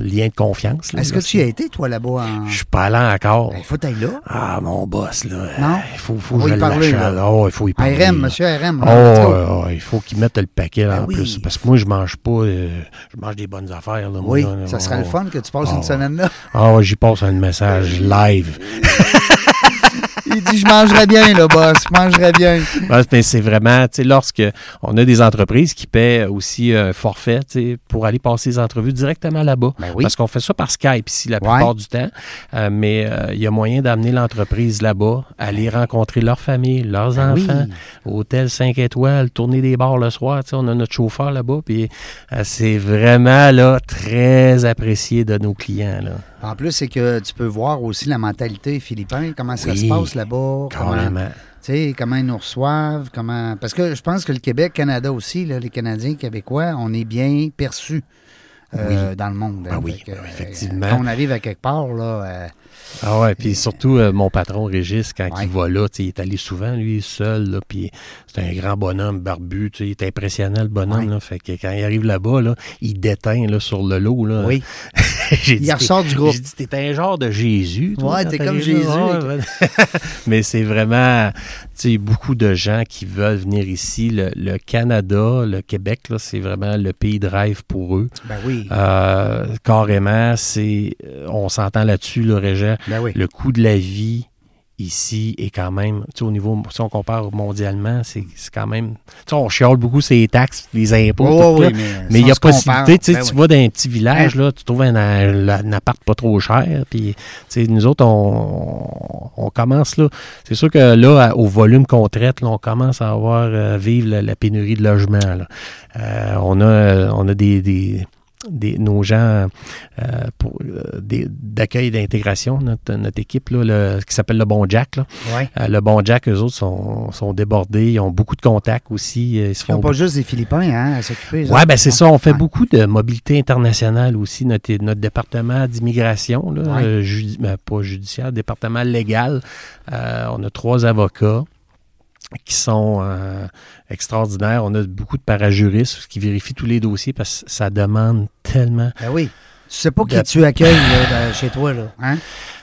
lien de confiance. Est-ce que tu y as été, toi, là-bas? En... Je suis pas allé encore. Ben, il faut être là. Ah, mon boss, là. Non? Il faut, faut que je parler, là. Oh, il faut y parler. RM, là. monsieur RM. Oh, là. Ouais, ouais, il faut qu'ils mettent le paquet Ben en oui. plus. Parce que moi, je mange pas. euh, je mange des bonnes affaires. Là, moi, Oui, là, ça serait oh. le fun que tu passes Oh. une semaine là. Ah, ouais, j'y passe un message live. Il dit, je mangerais bien, là, boss. Je mangerais bien. Ouais, mais c'est vraiment, tu sais, lorsque on a des entreprises qui paient aussi un forfait, tu sais, pour aller passer les entrevues directement là-bas. Ben oui. Parce qu'on fait ça par Skype ici la Ouais. plupart du temps. Euh, mais euh, il y a moyen d'amener l'entreprise là-bas, aller rencontrer leur famille, leurs Ben oui. enfants, hôtel 5 étoiles, tourner des bars le soir. Tu sais, on a notre chauffeur là-bas. Puis euh, c'est vraiment là, très apprécié de nos clients. Là. En plus, c'est que tu peux voir aussi la mentalité philippine, comment ça Oui, se passe là-bas. Comment, comment ils nous reçoivent, comment. Parce que je pense que le Québec, Canada aussi, là, les Canadiens, Québécois, on est bien perçus euh, dans le monde. Ah hein. oui, que, oui, euh, effectivement. Quand on arrive à quelque part, là. euh, Ah ouais, puis surtout euh, mon patron Régis, quand Ouais. il va là, il est allé souvent, lui, seul, puis c'est un grand bonhomme barbu, il est impressionnant, le bonhomme, Ouais. là, fait que quand il arrive là-bas, là, il déteint là, sur le lot, là. oui. Il dit, ressort du groupe. J'ai dit, t'es un genre de Jésus. toi, Ouais, t'es comme Jésus. Ouais. Mais c'est vraiment, tu sais, beaucoup de gens qui veulent venir ici. Le, le Canada, le Québec, là, c'est vraiment le pays de rêve pour eux. Ben oui. Euh, carrément, c'est, on s'entend là-dessus, le Ben oui. Le coût de la vie ici est quand même, tu sais, au niveau, si on compare mondialement, c'est quand même, tu sais, on chiale beaucoup ces taxes, les impôts, Oh, tout oui, là. mais, il y a possibilité, tu sais, compare, tu ben vas dans un petit village, là, tu trouves un, un- un appart pas trop cher, puis, tu sais, nous autres, on, on commence là, c'est sûr que là, au volume qu'on traite, là, on commence à avoir, euh, vivre la, la pénurie de logement, là. Euh, on a, on a des, des, des- nos gens euh, pour, euh, des- d'accueil et d'intégration, notre, notre équipe, là, le- qui s'appelle le Bon Jack, là. oui. Ouais. Euh, le Bon Jack, eux autres, sont, sont débordés, ils ont beaucoup de contacts aussi, ils n'ont pas juste des Philippins hein, à s'occuper. oui, ben c'est ça. On fait Ouais. beaucoup de mobilité internationale aussi. Notre, notre département d'immigration, là, Ouais. judi- ben, pas judiciaire, département légal. On a trois avocats qui sont euh, extraordinaires. On a beaucoup de parajuristes qui vérifient tous les dossiers parce que ça demande tellement, Ben oui. Tu sais pas qui De- tu accueilles là, dans- chez toi, là. Hein?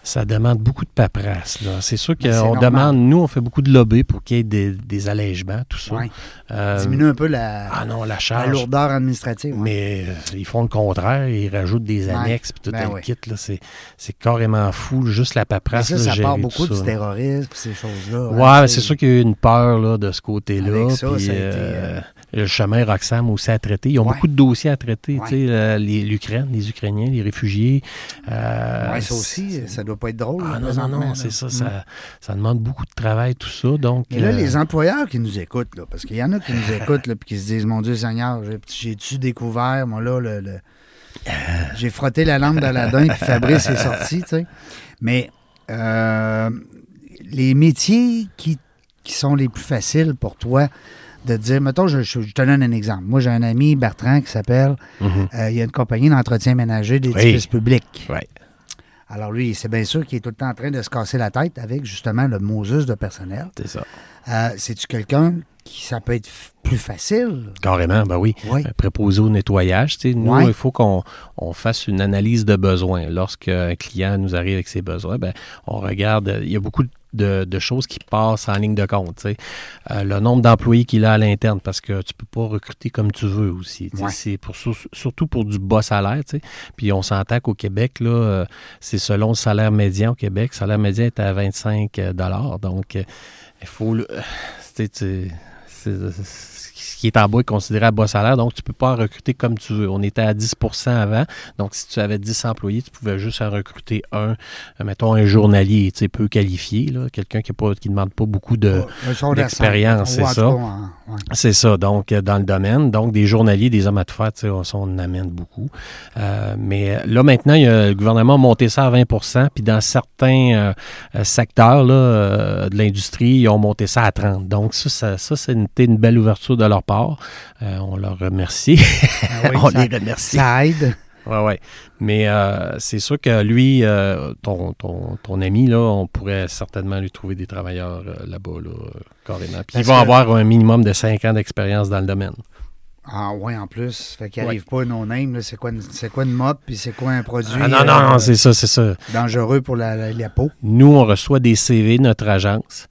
Ça demande beaucoup de paperasse. là. C'est sûr Ben, qu'on demande, nous, on fait beaucoup de lobby pour qu'il y ait des, des allègements, tout ça. Ouais. Euh, Diminue un peu la, ah non, la la charge. lourdeur administrative. ouais. Mais euh, ils font le contraire, ils rajoutent des annexes puis tout Ben un oui. kit. Là, c'est, c'est carrément fou, juste la Mais paperasse. ça, là, ça gérer part beaucoup ça, du terrorisme ces choses-là. Ouais, hein, mais c'est sûr qu'il y a eu une peur là, de ce côté-là. Ça, puis, ça a été, euh, Le chemin Roxham aussi à traiter. Ils ont Ouais. beaucoup de dossiers à traiter. Ouais. tu sais, euh, L'Ukraine, les Ukrainiens, les réfugiés. euh, Ouais, ça aussi, ça doit pas être drôle. Ah non, non, non, c'est ça, Mm. ça. Ça demande beaucoup de travail, tout ça. Donc, Mais là, euh, les employeurs qui nous écoutent, là, parce qu'il y en a qui nous écoutent et qui se disent Mon Dieu Seigneur, j'ai- j'ai-tu découvert, moi là, le, le- j'ai frotté la lampe d'Aladin puis Fabrice est sorti, tu sais. Mais euh, les métiers qui, qui sont les plus faciles pour toi de dire, mettons, je, je- je te donne un exemple. Moi, j'ai un ami, Bertrand, qui s'appelle, mhm. euh, il y a une compagnie d'entretien ménager d'édifices publics. Ouais. Alors lui, c'est bien sûr qu'il est tout le temps en train de se casser la tête avec justement le Moses de personnel. c'est ça. Euh, C'est-tu quelqu'un qui- ça peut être plus facile? Carrément, ben oui. Oui. Un préposé au nettoyage. tu sais, Nous, il faut qu'on on fasse une analyse de besoins. Lorsqu'un client nous arrive avec ses besoins, ben, on regarde. euh, Il y a beaucoup de, de choses qui passent en ligne de compte. Euh, le nombre d'employés qu'il a à l'interne, parce que tu peux pas recruter comme tu veux aussi. Ouais. C'est pour, sur- surtout pour du bas salaire. tu sais. Puis on s'entend qu'au Québec, là, euh, c'est selon le salaire médian au Québec. Le salaire médian est à 25 Donc, euh, il faut. le- qui est en bas est considéré à bas salaire, donc tu ne peux pas en recruter comme tu veux. On était à 10% avant, donc si tu avais 10 employés, tu pouvais juste en recruter un, euh, mettons un journalier, tu sais, peu qualifié, là, quelqu'un qui ne demande pas beaucoup de... L'expérience, cinq, c'est ça. Ouais. C'est ça, donc euh, dans le domaine. Donc des journaliers, des hommes à tout faire, on, on en amène beaucoup. Euh, mais là, maintenant, il y a- le gouvernement a monté ça à 20% puis dans certains euh, euh, secteurs là, euh, de l'industrie, ils ont monté ça à 30 Donc ça, ça, ça c'est une, une belle ouverture de leur part. Euh, on leur remercie. Ah oui, on ça- les remercie. Ça aide. Ouais, ouais. Mais euh, c'est sûr que lui, euh, ton, ton, ton ami, là, on pourrait certainement lui trouver des travailleurs euh, là-bas, là, carrément. Puis vont que- avoir un minimum de 5 ans d'expérience dans le domaine. Ah ouais, en plus. Fait qu'il Ouais. n'arrive pas un no-name. là. C'est quoi, quoi une mop, puis c'est quoi un produit Ah non, non, euh, non, c'est ça, c'est ça. dangereux pour la, la- la peau? Nous, on reçoit des CV de notre agence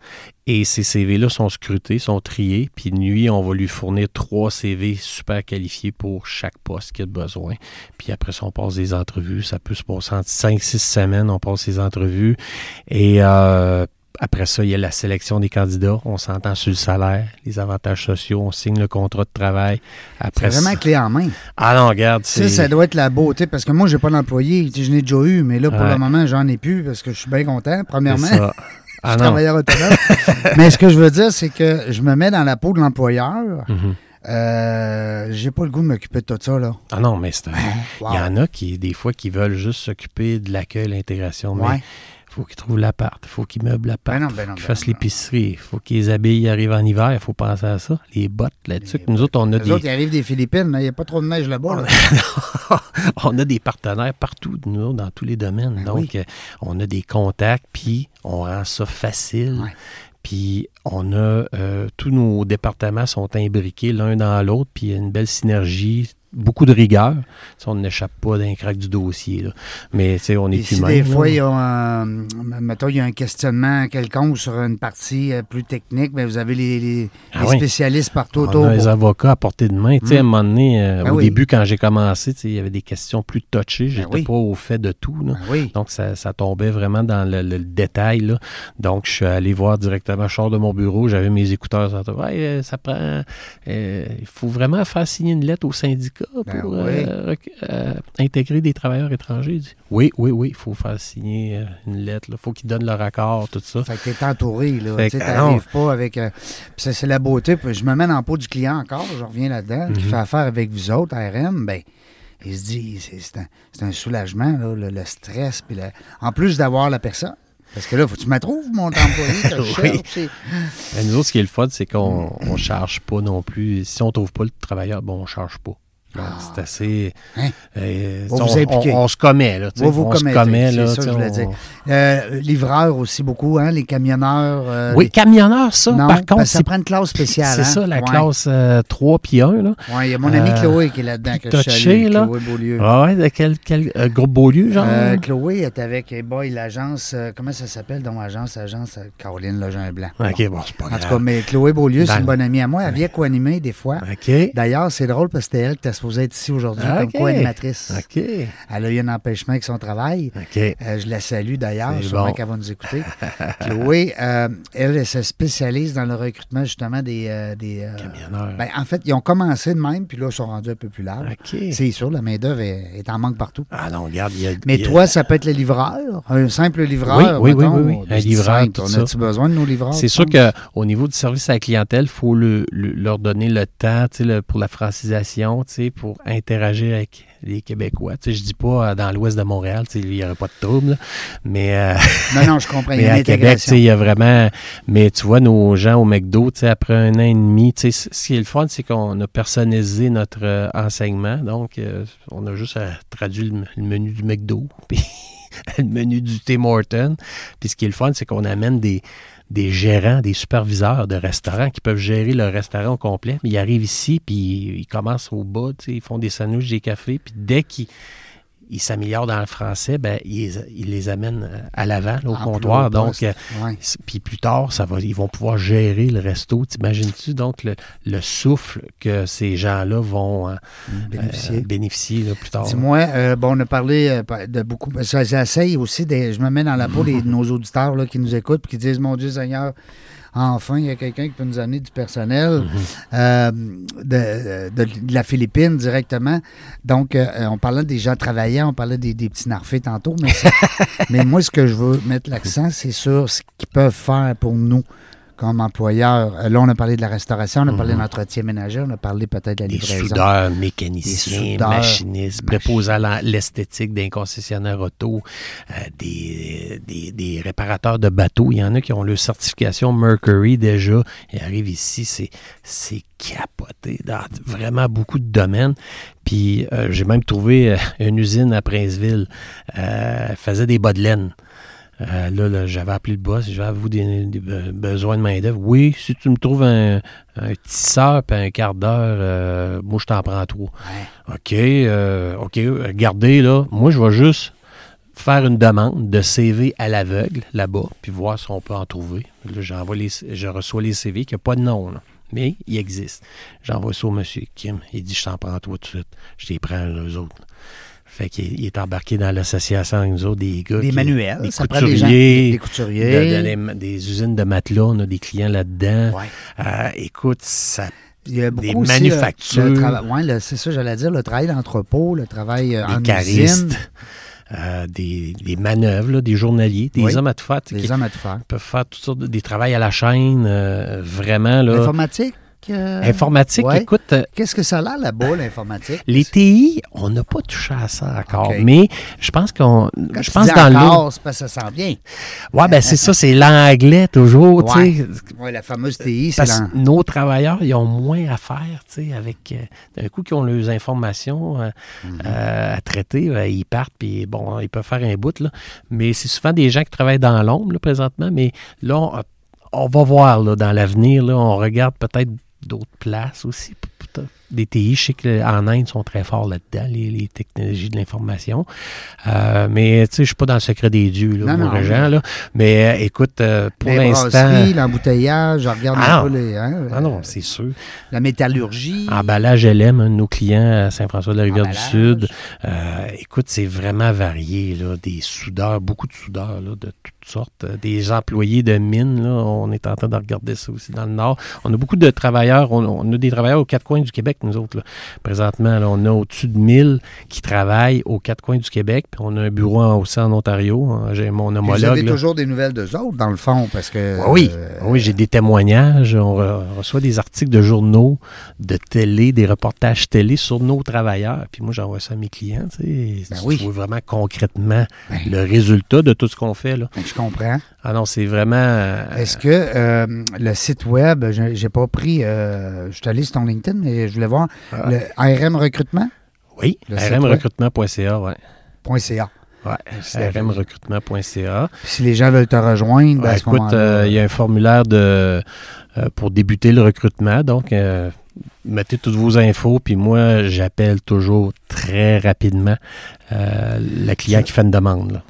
et ces CV-là sont scrutés, sont triés. Puis lui, on va lui fournir trois CV super qualifiés pour chaque poste qu'il a besoin. Puis après ça, on passe des entrevues. Ça peut se passer en 5-6 semaines, on passe ces entrevues. Et euh, après ça, il y a la sélection des candidats. On s'entend sur le salaire, les avantages sociaux, on signe le contrat de travail. C'est Après vraiment ça- clé en main. Ah non, regarde, Ça, c'est... ça doit être la beauté. Parce que moi, j'ai pas d'employé. Je n'ai déjà eu, mais là, pour Ouais. le moment, j'en ai plus parce que je suis bien content, premièrement. Ah travailleur autonome. mais ce que je veux dire, c'est que je me mets dans la peau de l'employeur. Mhm. Euh, j'ai pas le goût de m'occuper de tout ça, là. Ah non, mais c'est un- Wow. Il y en a qui, des fois, qui veulent juste s'occuper de l'accueil, l'intégration. Mais Ouais. Il faut qu'ils trouvent l'appart, il faut qu'ils meublent l'appart, Ben ben qu'ils ben fassent ben l'épicerie, il faut qu'ils les habillent, arrivent en hiver, il faut penser à ça. Les bottes là-dessus. Les Nous autres, on a, Les autres, ils des, arrivent des Philippines. là. Il n'y a pas trop de neige là-bas. là. on a des partenaires partout, nous autres, dans tous les domaines. Donc, oui. euh, on a des contacts, puis on rend ça facile. Ouais. Puis on a euh, tous nos départements sont imbriqués l'un dans l'autre, puis il y a une belle synergie, beaucoup de rigueur. Sais, on n'échappe pas d'un crack du dossier. là. Mais on est si humain. des fois, il y a un, mettons, il y a un questionnement quelconque sur une partie euh, plus technique, mais vous avez les, les- Ah les oui. spécialistes partout On autour. a les pour- avocats à portée de main. Tu sais, à un Mm. moment donné, euh, Ben au oui. début, quand j'ai commencé, il y avait des questions plus touchées. J'étais oui. pas au fait de tout. là. Ben oui. Donc, ça, ça tombait vraiment dans le, le- le détail. là. Donc, je suis allé voir directement, je sors de mon bureau, j'avais mes écouteurs. Ça, euh, ça prend... euh, il faut vraiment faire signer une lettre au syndicat pour Ben euh, euh, intégrer des travailleurs étrangers. Oui, oui, oui, il faut faire signer euh, une lettre. Il faut qu'ils donnent leur accord, tout ça. Fait que t'es entouré, là. Tu t'arrives pas avec... euh, puis ça, c'est la beauté. Puis je me mets dans le pot du client encore, je reviens là-dedans, qui Mhm. fait affaire avec vous autres, ARM, ben il se dit, c'est un, soulagement, là, le, le stress. Puis en plus d'avoir la personne. Parce que là, faut que tu me trouves, mon employé, Oui. cherche, et- Ben, nous autres, ce qui est le fun, c'est qu'on ne charge pas non plus. Si on trouve pas le travailleur, bon, on charge pas. Donc, Ah. c'est assez. Hein? euh, on, vous on- on se commet, là. vous on se commet, c'est là. ça je voulais dire. Euh, livreurs aussi beaucoup, hein, les camionneurs. euh, Oui, les- camionneur, ça, non, par contre, ça prend une classe spéciale. c'est hein. ça, la Ouais. classe euh, 3 puis 1, là. Ouais, il y a mon ami Euh, Chloé qui est là-dedans, que je touché, là. Chloé Beaulieu. Ah ouais, de quel, quel euh, groupe Beaulieu, genre? Euh, Chloé est avec hey boy, l'agence, euh, comment ça s'appelle dans l'agence, agence euh, Caroline Legend-Blanc. ok, bon, c'est pas En grave. tout cas, mais Chloé Beaulieu, c'est une bonne amie à moi. Elle vient co-animer des fois. OK. D'ailleurs, c'est drôle parce que c'était elle qui était supposée être ici aujourd'hui Ah, comme ok. co-animatrice. OK. Elle a eu un empêchement avec son travail. OK. Euh, je la salue d'ailleurs, sûrement bon. qu'elle va nous écouter. Chloé, euh, elle, elle se spécialise dans le recrutement justement des. euh, des euh, Camionneur. ben, en fait, ils ont commencé de même, puis là, ils sont rendus un peu plus larges. OK. C'est sûr, la main-d'œuvre est, est en manque partout. Ah non, regarde, il y a. Mais il y a- toi, ça peut être le livreur, un simple livreur. Oui, oui, mettons. oui, oui, oui. Je Un livreur, On a-tu besoin de nos livreurs? C'est sûr qu'au niveau du service à la clientèle, il faut le- le- leur donner le temps le- pour la francisation, pour interagir avec les Québécois. Tu sais, je dis pas euh, dans l'ouest de Montréal, tu sais, il n'y aurait pas de trouble, là. mais, euh, Non, non, je comprends. Mais à Québec, tu sais, il y a vraiment... Mais tu vois, nos gens au McDo, tu sais, après un an et demi, tu sais, ce qui est le fun, c'est qu'on a personnalisé notre euh, enseignement. Donc, euh, on a juste à traduire le, le menu du McDo, puis le menu du Tim Horton. Puis ce qui est le fun, c'est qu'on amène des, des gérants, des superviseurs de restaurants qui peuvent gérer le restaurant au complet, mais ils arrivent ici, puis ils commencent au bas, ils font des sandwichs, des cafés, puis dès qu'ils ils s'améliorent dans le français, ben, ils, ils les amènent euh, à l'avant, au En comptoir. Donc, euh, ouais. puis plus tard, ça va, ils vont pouvoir gérer le resto. T'imagines-tu donc le, le souffle que ces gens-là vont euh, Bénéficier. euh, bénéficier là, plus tard? Dis-moi, bon, on a parlé de beaucoup. J'essaye aussi, de- je me mets dans la peau de nos auditeurs là, qui nous écoutent et qui disent Mon Dieu Seigneur, enfin, il y a quelqu'un qui peut nous amener du personnel euh, de, de- de la Philippine directement. Donc, euh, on parlait des gens travaillants, on parlait des, des petits narfés tantôt, mais, mais moi, ce que je veux mettre l'accent, c'est sur ce qu'ils peuvent faire pour nous comme employeurs. Euh, Là, on a parlé de la restauration, on a parlé de l'entretien ménager, on a parlé peut-être de la Des livraison. soudeurs, mécaniciens, Des soudeurs, machinistes, préposés à l'esthétique d'un concessionnaire auto, euh, des, des, des réparateurs de bateaux. Il y en a qui ont leur certification Mercury déjà. Ils arrivent ici, c'est, capoté dans vraiment beaucoup de domaines. Puis euh, j'ai même trouvé une usine à Princeville. Euh, elle faisait des bas de laine. Euh, là, là, j'avais appelé le boss, j'avais vous des, des be- besoins de main-d'œuvre? Oui, si tu me trouves un, un tisseur puis un quart d'heure, euh, moi je t'en prends trois. OK, euh, OK, regardez là, moi je vais juste faire une demande de CV à l'aveugle là-bas, puis voir si on peut en trouver. Là, j'envoie les, je reçois les CV qui n'ont pas de nom, là, mais il existe. J'envoie ça au monsieur Kim. Il dit Je t'en prends toi tout de suite. Je les prends eux autres. Fait qu'il il est embarqué dans l'association avec nous autres, des gars. Des qui- manuels, des ça prend des gens- couturiers, des couturiers. de- de- des- des usines de matelas, on a des clients là-dedans. Ouais. Euh, écoute, ça Il y a Des beaucoup aussi, manufactures. le- le trava- ouais, c'est ça, j'allais dire, le travail d'entrepôt, le travail euh, en des usine, caristes, euh, des, des manœuvres, là, des journaliers, des Oui. hommes à tout faire, les qui hommes à tout faire. peuvent faire toutes sortes de des travails à la chaîne, euh, vraiment là. L'informatique? Euh, Informatique, ouais. écoute, euh, Qu'est-ce que ça a l'air là-bas, l'informatique? les TI, on n'a pas touché à ça encore, mais je pense qu'on, je tu pense dans c'est parce que ça sent bien. Ouais, ben c'est ça, c'est l'anglais toujours, tu Ouais. sais. Oui, la fameuse TI, c'est Parce l'an- que nos travailleurs, ils ont moins à faire, tu sais, avec euh, d'un coup qu'ils ont leurs informations euh, Mhm. à traiter, euh, ils partent, puis bon, ils peuvent faire un bout, là. Mais c'est souvent des gens qui travaillent dans l'ombre, présentement, mais là, on, on va voir, là, dans l'avenir, là, on regarde peut-être d'autres places aussi. Des TI, je sais qu'en Inde, ils sont très forts là-dedans, les, les technologies de l'information. Euh, mais, tu sais, je suis pas dans le secret des dieux, là, Non, mon non, Régent, là. Mais, euh, écoute, euh, pour l'instant... l'embouteillage, regarde Ah un peu non. les, hein, Ah non, c'est sûr. la métallurgie. Emballage LM, un de nos clients à Saint-François-de-la-Rivière du Emballage. Sud. Euh, écoute, c'est vraiment varié. Là, des soudeurs, beaucoup de soudeurs là, de toutes sortes. Des employés de mines, là, on est en train de regarder ça aussi dans le Nord. On a beaucoup de travailleurs. On, on a des travailleurs aux quatre coins du Québec, nous autres. là. Présentement, là, on a au-dessus de 1000 qui travaillent aux quatre coins du Québec. Puis on a un bureau en- aussi en Ontario. J'ai mon Puis Vous homologue. avez là. toujours des nouvelles d'eux autres, dans le fond, parce que... Oui, euh, oui, j'ai des témoignages. On re- reçoit des articles de journaux, de télé, des reportages télé sur nos travailleurs. Puis moi, j'envoie ça à mes clients. Tu sais, Ben Tu oui. vois vraiment concrètement Ben. le résultat de tout ce qu'on fait. Là. Je comprends. Ah non, c'est vraiment. euh, Est-ce que euh, le site web, j'ai pas pris, je suis allé sur ton LinkedIn, mais je voulais voir, Ah. le RM Recrutement? oui, le site rmrecrutement.ca, ouais. .ca. Ouais, rmrecrutement.ca. Si les gens veulent te rejoindre, ben, Ouais, à ce écoute, euh, il y a un formulaire de, euh, pour débuter le recrutement. Donc, euh, mettez toutes vos infos. Puis moi, j'appelle toujours très rapidement le client qui fait une demande. là.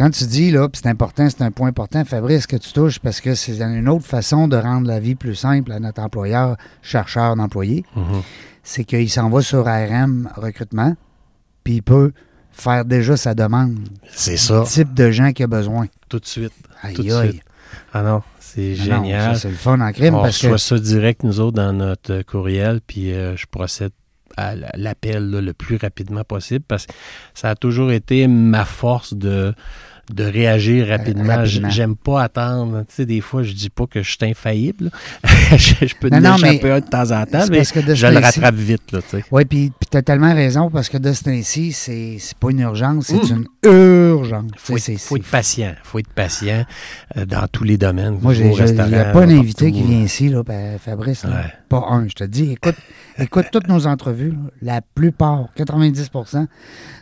Quand tu dis, là, c'est important, c'est un point important, Fabrice, que tu touches, parce que c'est une autre façon de rendre la vie plus simple à notre employeur, chercheur d'employés, Mhm. c'est qu'il s'en va sur RM recrutement, puis il peut faire déjà sa demande, C'est ça, le type de gens qu'il a besoin. tout de suite. Aïe, Tout de aïe. suite. Ah non, c'est Ah génial. c'est le fun en crime, On parce que reçoit ça direct, nous autres, dans notre courriel, puis euh, je procède à l'appel le plus rapidement possible parce que ça a toujours été ma force de, de réagir rapidement. rapidement. J'aime pas attendre. Tu sais, des fois, je dis pas que je suis infaillible. je, je peux Non, non, mais un de temps en temps, mais que je le rattrape vite. Oui, puis tu as tellement raison, parce que de ce temps-ci, c'est pas une urgence, c'est une urgence. faut, c'est- faut être patient. faut être patient euh, dans tous les domaines. Moi, il n'y a pas un invité qui vient ici, là, ben, Fabrice. là. Ouais. Pas un, je te dis. Écoute, écoute toutes nos entrevues. là. La plupart, 90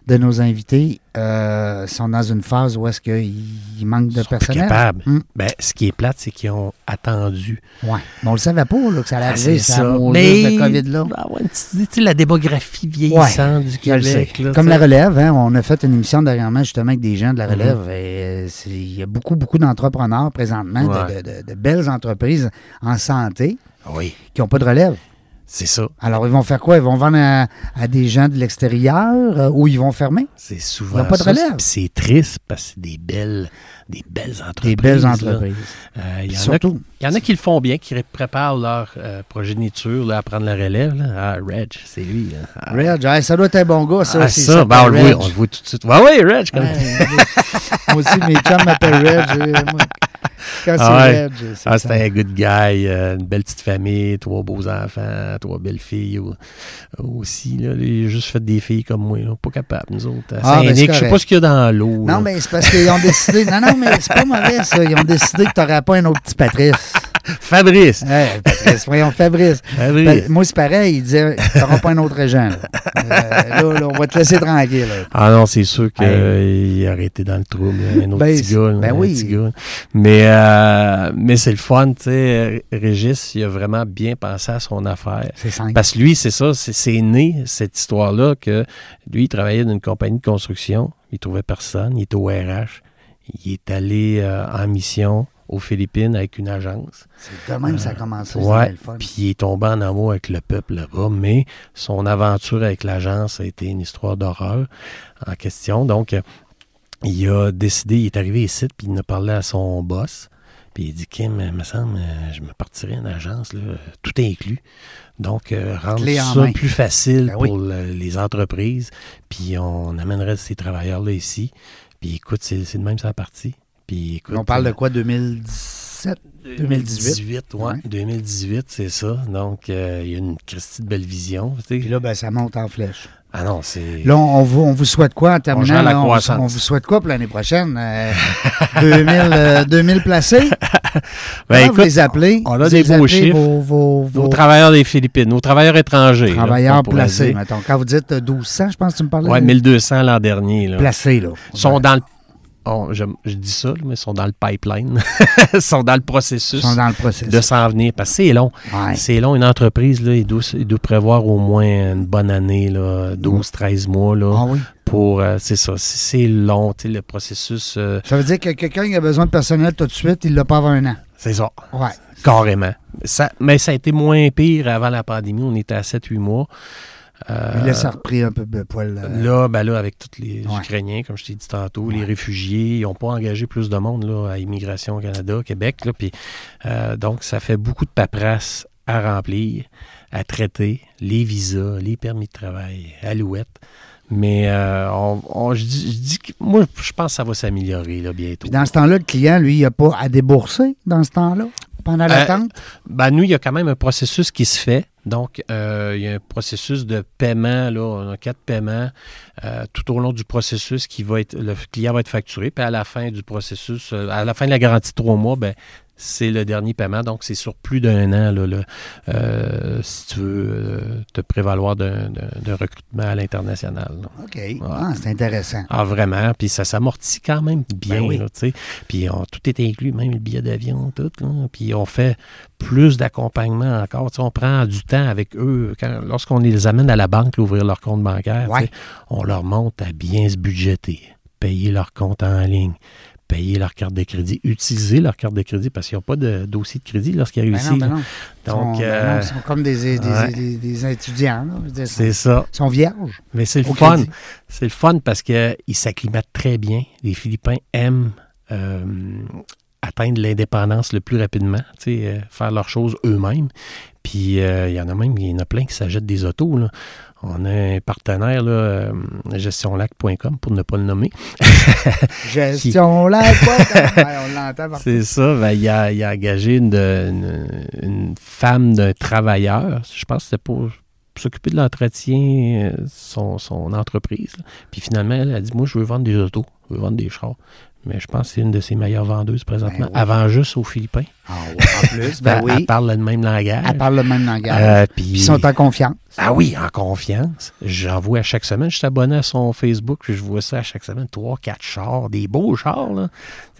de nos invités euh, sont dans une phase où est-ce qu'il manque de personnel. capables. Hum. Ben, ce qui est plate, c'est qu'ils ont attendu. Ouais. Mais on le savait pas là, que ça allait Ah, arriver, c'est ça. Mais... ce COVID-là. Ouais, tu sais, la démographie vieillissante du. Québec. là, Comme la relève, hein, on a fait une émission dernièrement justement avec des gens de la Mhm. relève. et, euh, Il y a beaucoup, beaucoup d'entrepreneurs présentement, de- de, de- de belles entreprises en santé Oui, qui n'ont pas de relève. C'est ça. Alors, ils vont faire quoi? Ils vont vendre à, à des gens de l'extérieur euh, ou ils vont fermer? C'est souvent Ils ont pas de relève. C'est triste parce que c'est des belles, des belles entreprises. Des belles entreprises. Euh, Il y, en a- surtout, il y en a qui le font bien, qui ré- préparent leur euh, progéniture là, à prendre la relève. là. Ah, Reg, c'est lui. là. Ah, Reg, hey, ça doit être un bon gars, ça. ah, ça, ben, on, le voit, on le voit tout de suite. Ouais, oui, Reg. Comme... Moi aussi, mes chums m'appellent Reg. moi, Quand c'est Ah ouais. C'est Ah, c'était un good guy, euh, une belle petite famille, trois beaux enfants, trois belles filles au- aussi. Là, il a juste fait des filles comme moi, là, pas capable, nous autres. Ah, ben, je sais pas ce qu'il y a dans l'eau. là. Non, mais c'est parce qu'ils ont décidé. Non, non, mais c'est pas mauvais, ça. Ils ont décidé que tu n'aurais pas un autre petit Patrice. Fabrice! Hey, Patrice, voyons, Fabrice. Fabrice. Ben, moi, c'est pareil. Il disait Tu n'auras pas un autre agent. Là. Euh, là, là, on va te laisser tranquille. là. Ah non, c'est sûr qu'il Hey. aurait été dans le trouble, un autre Ben, petit gars. ben oui. gars. Mais, euh, mais c'est le fun, tu sais. Régis, il a vraiment bien pensé à son affaire. C'est simple. Parce que lui, c'est ça, c'est- c'est né, cette histoire-là, que lui, il travaillait dans une compagnie de construction, il trouvait personne, il était au RH, il est allé euh, en mission aux Philippines avec une agence. C'est de même que ça a commencé. c'est Ouais, puis il est tombé en amour avec le peuple là-bas, mais son aventure avec l'agence a été une histoire d'horreur en question. Donc, euh, il a décidé, il est arrivé ici, puis il a parlé à son boss. Puis il dit, Kim, il me semble, euh, je me partirais une agence, là, tout inclus. Donc, euh, rendre en ça main. plus facile Ben oui. pour le- les entreprises. Puis on amènerait ces travailleurs-là ici. Puis écoute, c'est de même sa partie. Puis écoute, On parle de euh, quoi 2017 2018? ouais. Ouais. 2018, c'est ça. Donc, euh, il y a une Christie de belle vision. tu sais. Puis là, ben, ça monte en flèche. ah non, c'est... Là, on, on vous, on vous souhaite quoi en terminant? la là? on, vous- on souhaite quoi pour l'année prochaine? Euh, 2000, euh, 2000 placés? Ben, vous les appelez? on a Vous des les beaux chiffres. Vos, vos, nos travailleurs des Philippines, nos travailleurs étrangers. travailleurs on placés, mettons. Quand vous dites euh, 1200, je pense que tu me parlais. Ouais, 1200 l'an dernier. Là. Placés, là. Ils sont dans le... oh, je, je dis ça, mais ils sont dans le pipeline. ils sont dans le Ils processus sont dans le processus. de s'en venir. Parce que c'est long. Ouais. C'est long, une entreprise, là, il, doit, il doit prévoir au moins une bonne année, là, 12-13 mois. Là, Ah oui. pour, euh, c'est ça, c'est long, tu sais, le processus, euh, Ça veut dire que quelqu'un qui a besoin de personnel tout de suite, il l'a pas avant un an. c'est ça, Ouais. carrément. Ça, mais ça a été moins pire avant la pandémie, on était à 7-8 mois. Euh, là, ça a repris un peu de poil. euh, Là, ben là, avec tous les Ouais. Ukrainiens, comme je t'ai dit tantôt, les réfugiés, ils n'ont pas engagé plus de monde là, à Immigration Canada, Québec. Là, euh, donc, ça fait beaucoup de paperasse à remplir, à traiter, les visas, les permis de travail, alouettes. Mais euh, on, on- je, dis, je dis que moi, je pense que ça va s'améliorer bientôt. Puis dans ce temps-là, le client, lui, il n'a pas à débourser dans ce temps-là, pendant l'attente? Ben, nous, il y a quand même un processus qui se fait. Donc, euh, il y a un processus de paiement, là, on a quatre paiements euh, tout au long du processus qui va être, le client va être facturé. Puis à la fin du processus, euh, à la fin de la garantie de trois mois, ben, c'est le dernier paiement. Donc, c'est sur plus d'un an, là, euh, si tu veux euh, te prévaloir d'un recrutement à l'international. OK. Ah, c'est intéressant. Ah, vraiment. Puis ça s'amortit quand même bien, Ben oui. là. Puis on- tout est inclus, même le billet d'avion, tout. là. Puis on fait plus d'accompagnement encore. On prend du temps avec eux. Lorsqu'on les amène à la banque, ouvrir leur compte bancaire, Ouais. on leur montre à bien se budgéter, payer leur compte en ligne, payer leur carte de crédit, utiliser leur carte de crédit parce qu'ils n'ont pas de dossier de crédit lorsqu'ils arrivent Ben ici. ben. Ils sont, Donc, ben euh, non, ils sont comme des, des, ouais. des- des étudiants. C'est sont, ça. ils sont vierges. Mais c'est le fun. C'est le fun parce qu'ils s'acclimatent très bien. Les Philippins aiment euh, atteindre l'indépendance le plus rapidement, tu sais, euh, faire leurs choses eux-mêmes. Puis euh, il y en a même, il y en a plein qui s'achètent des autos. là. On a un partenaire, là, euh, gestionlac.com, pour ne pas le nommer. Gestion là, quoi? Ouais, on l'entend partout. C'est ça. ben, il, a, il a engagé une, une- une femme d'un travailleur. Je pense que c'était pour s'occuper de l'entretien, son, son entreprise. là. Puis finalement, elle a dit Moi, je veux vendre des autos, je veux vendre des chars. Mais je pense que c'est une de ses meilleures vendeuses présentement, Ben oui. avant juste aux Philippins. Ah, ouais. En plus, ben Elle- oui. Elle parle le même langage. Elle parle le même langage. Euh, Puis ils sont en confiance. Ah oui, en confiance. J'en vois à chaque semaine. Je suis abonné à son Facebook, puis je vois ça à chaque semaine. Trois, quatre chars, des beaux chars, là.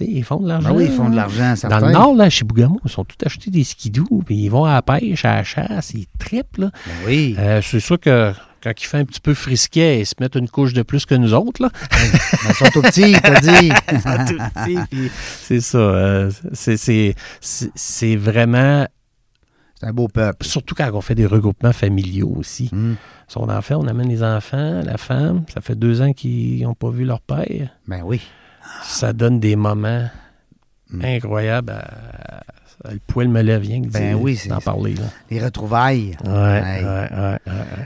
Ils font de l'argent. Ben oui, ils font de l'argent, Dans certains. le nord, là, chez Bougamou, ils sont tous achetés des skidoo, puis ils vont à la pêche, à la chasse, ils trippent, là. Ben oui. Euh, c'est sûr que quand il fait un petit peu frisquet, ils se mettent une couche de plus que nous autres, là. Ils sont tout petits, t'as dit. Tout petit, puis c'est ça. euh, c'est- c'est c'est- c'est vraiment... C'est un beau peuple. Surtout quand on fait des regroupements familiaux aussi. Hum. Son enfant, on amène les enfants, la femme. Ça fait deux ans qu'ils n'ont pas vu leur père. Ben oui. Ça donne des moments Mm. incroyables. à- le poil me lève rien que Ben oui, d'en parler. Là. Les retrouvailles. Ouais, ouais, ouais.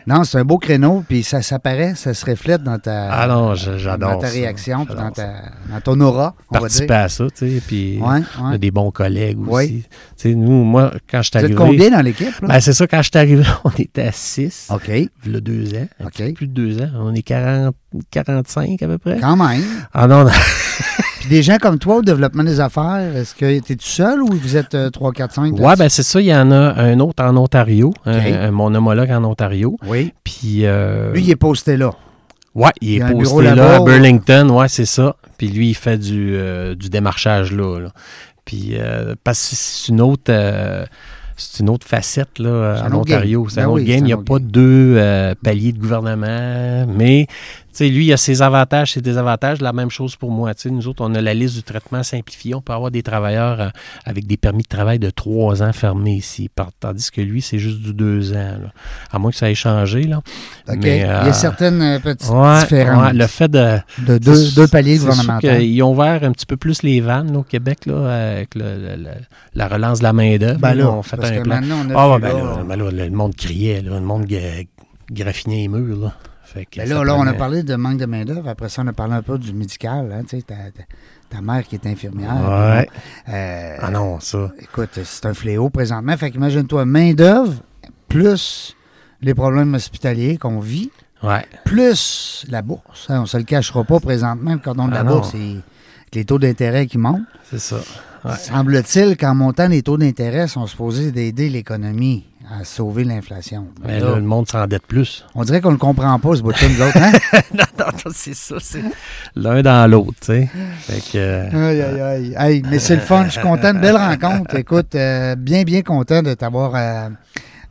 Non, c'est un beau créneau, puis ça s'apparaît, ça se reflète dans ta, Ah non, dans ta réaction, puis dans, ta, dans ton aura, on va Participer dire. à ça, tu sais. Puis Ouais, on a des bons collègues aussi. Oui. Tu sais, nous, moi, quand je suis Vous êtes arrivé. combien dans l'équipe? Ben, c'est ça, quand je suis arrivé, on était à 6. OK, Il y a deux ans. un OK. petit plus de deux ans. On est 40, 45 à peu près. quand même. Ah non, non. Puis des gens comme toi au développement des affaires, est-ce que tu es tout seul ou vous êtes euh, 3, 4, 5? Ouais, ben c'est ça. Il y en a un autre en Ontario, un- mon homologue en Ontario. Oui. Puis, euh, Lui, il est posté là. ouais, il est posté là là-bas à Burlington, ouais, c'est ça. Puis lui, il fait du, euh, du démarchage là. là. Puis, euh, parce que c'est une autre. c'est une autre facette là, en autre Ontario. C'est Ben un autre oui, game. Il n'y a autre pas deux euh, paliers de gouvernement. Mais tu sais, lui, il a ses avantages, ses désavantages. La même chose pour moi. Tu sais, nous autres, on a la liste du traitement simplifié. On peut avoir des travailleurs euh, avec des permis de travail de trois ans fermés ici. Tandis que lui, c'est juste du deux ans. là. À moins que ça ait changé. Là. Mais, il y euh, a certaines euh, petites Ouais, différences ouais, le fait de. de deux, deux paliers gouvernementaux. qu'ils ont ouvert un petit peu plus les vannes là, au Québec là, avec le- le- le- la relance de la main-d'œuvre. Ben là, on fait un plan. Ah, ben là, ben là, le monde criait, le monde gra- graffinait les murs. Là. Fait que Ben là, là, on a parlé de manque de main-d'œuvre. Après ça, on a parlé un peu du médical. Hein, tu sais, ta, ta- mère qui est infirmière. Ouais. Euh, Ah non, ça. Écoute, c'est un fléau présentement. Fait qu'imagine-toi, main-d'œuvre, plus les problèmes hospitaliers qu'on vit, Ouais. plus la bourse. Hein, on se le cachera pas présentement. Le cordon de la Ah non. bourse, c'est les taux d'intérêt qui montent. C'est ça. Ouais. Semble-t-il qu'en montant les taux d'intérêt sont supposés d'aider l'économie à sauver l'inflation. Mais Là, là, le monde s'endette plus. on dirait qu'on ne le comprend pas, ce bout-là, nous autres. Hein? non, non, non, c'est ça. C'est l'un dans l'autre, tu sais. Fait que. euh, Aïe, aïe, aïe. Hey, mais c'est le fun. Je suis content. Une belle rencontre. Écoute, euh, bien, bien content de t'avoir euh,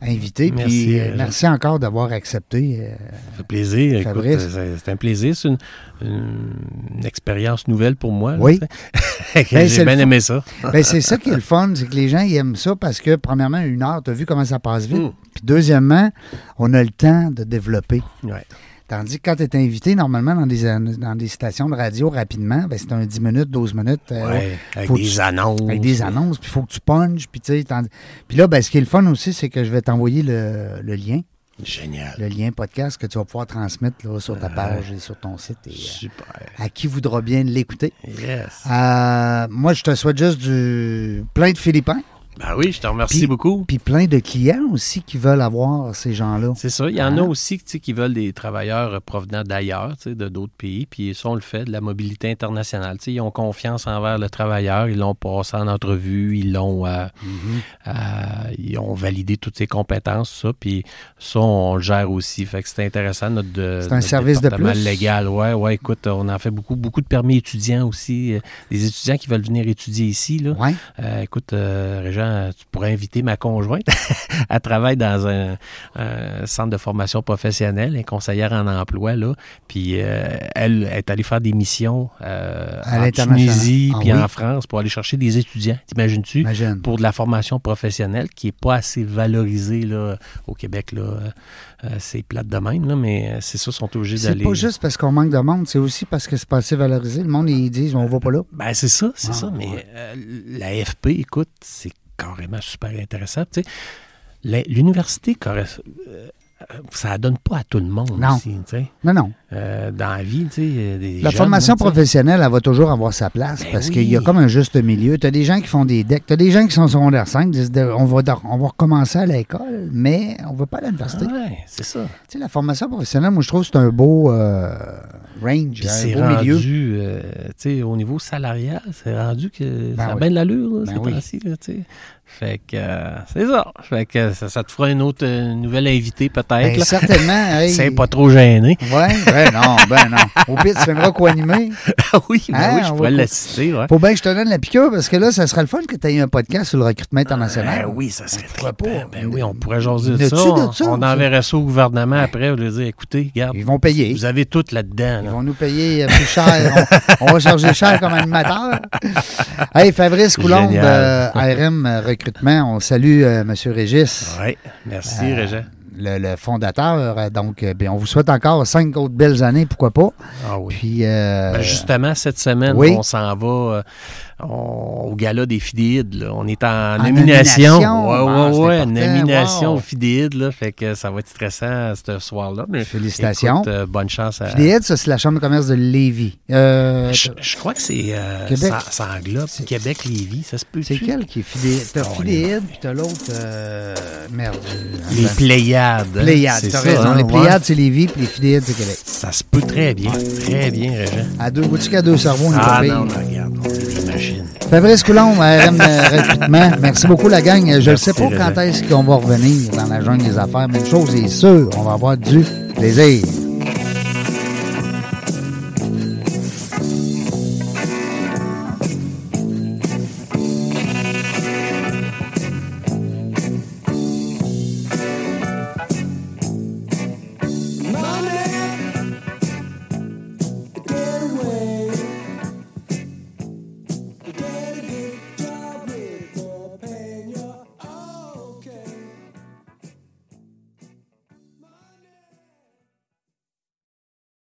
invité. Merci, Puis, merci encore d'avoir accepté. Ça fait plaisir. Fabrice. c'est c'est un plaisir. C'est une, une- expérience nouvelle pour moi. Oui. Ben, J'ai bien aimé ça. ben, c'est ça qui est le fun, c'est que les gens ils aiment ça parce que, premièrement, une heure, tu as vu comment ça passe vite. Mm. Puis, deuxièmement, on a le temps de développer. Ouais. Tandis que quand tu es invité, normalement, dans des, dans des stations de radio rapidement, ben, c'est un 10 minutes, 12 minutes. euh, Ouais, avec Faut des tu- annonces. Avec des annonces, puis il faut que tu punches, puis Puis là, ben, ce qui est le fun aussi, c'est que je vais t'envoyer le, le lien, Génial. le lien podcast que tu vas pouvoir transmettre là, sur ta page et sur ton site et euh, Super. à qui voudra bien l'écouter. Yes. Euh, moi, je te souhaite juste du plein de Philippins, Ben oui, je te remercie Puis- beaucoup. puis plein de clients aussi qui veulent avoir ces gens-là. C'est ça. Il y en Hein? a aussi tu sais, qui veulent des travailleurs provenant d'ailleurs, tu sais, de d'autres pays. Puis ça, on le fait, de la mobilité internationale. Tu sais, ils ont confiance envers le travailleur. Ils l'ont passé en entrevue. Ils l'ont euh, Mm-hmm. euh, ils ont validé toutes ses compétences, ça. Puis ça, on le gère aussi. Fait que c'est intéressant, notre, C'est un notre service de plus. légal. Ouais, ouais, écoute, on en fait beaucoup. Beaucoup de permis étudiants aussi. euh, Des étudiants qui veulent venir étudier ici, là. Ouais. Euh, écoute, euh, Tu pourrais inviter ma conjointe. Elle travaille dans un, un centre de formation professionnelle, une conseillère en emploi, là. Puis euh, elle est allée faire des missions euh, À en. Tunisie Ah puis oui? en France pour aller chercher des étudiants. T'imagines-tu? Imagine. Pour de la formation professionnelle qui n'est pas assez valorisée là, au Québec. Là. Euh, c'est plate de même, là, mais c'est ça, ils sont obligés C'est d'aller. pas juste parce qu'on manque de monde, c'est aussi parce que c'est pas assez valorisé. Le monde, ils disent, on va pas là. Ben, c'est ça, c'est Ah, ça. Mais ouais. euh, la FP, écoute, c'est carrément super intéressant. Tu sais, l'université, euh, ça donne pas à tout le monde Non. aussi. Non, non. Euh, dans la vie, tu sais, des La jeunes, formation professionnelle, elle va toujours avoir sa place Ben parce oui. qu'il y a comme un juste milieu. Tu as des gens qui font des decks. Tu as des gens qui sont secondaire 5, disent on, va, on va recommencer à l'école, mais on ne va pas à l'université. Ouais, c'est ça. Tu sais, la formation professionnelle, moi, je trouve que c'est un beau euh, range, un milieu. rendu, euh, tu sais, au niveau salarial, c'est rendu que ça a oui. bien de l'allure, là, Ben oui. tu sais. Fait que c'est ça. Fait que ça, ça te fera une autre euh, nouvelle invitée peut-être. Ben, certainement. hey. C'est pas trop gêné. Ouais, ben non, ben non. Au pire, tu viendras co-animer. oui, ben Hein, oui, je pourrais l'assister, ouais. Faut bien que je te donne la piqûre parce que là, ça sera le fun que tu aies un podcast sur le recrutement international. Ben oui, ça serait très pas? Ben oui, on pourrait jaser de ça. On, ça, on ça? enverrait ça au gouvernement après. On leur dire, écoutez, regarde, Ils vont payer. vous avez tout là-dedans. Ils là. vont nous payer euh, plus cher. on, on va charger cher comme animateur. Hey, Fabrice Coulombe, euh, RM Recrutement, on salue euh, M. Régis, Oui, merci, Euh, Régent. Le, le fondateur. Euh, Donc, euh, bien, on vous souhaite encore cinq autres belles années, pourquoi pas. Ah oui. Puis, euh, Ben, justement, cette semaine, oui. on s'en va on- au gala des Fidéides. là. On est en, En nomination. nomination. Ouais, ouais, c'est ouais, important. nomination Wow. aux Fidéides. Là, fait que ça va être stressant ce soir-là. mais Félicitations. écoute, euh, bonne chance à. Fidéide, ça, c'est la Chambre de commerce de Lévis. Euh, Je, je crois que c'est. euh, Québec. Ça, ça englobe Québec-Lévis. Ça se peut. c'est quel qui est Fidéide? T'as Oh, puis t'as l'autre... euh, merde. Les. Pléiades. Pléiades, c'est t'as raison. hein, les ouais. Pléiades, c'est Lévis, puis les Fidéides, c'est Québec. Ça se peut très bien. Très bien, Régent. À deux boutiques à deux cerveaux, on est Ah pas pire? non, non, regarde, Fabrice Coulombe, RM Recrutement. Merci beaucoup, la gang. Je ne sais pas quand est-ce qu'on va revenir dans la jungle des affaires, mais une chose est sûre, on va avoir du plaisir.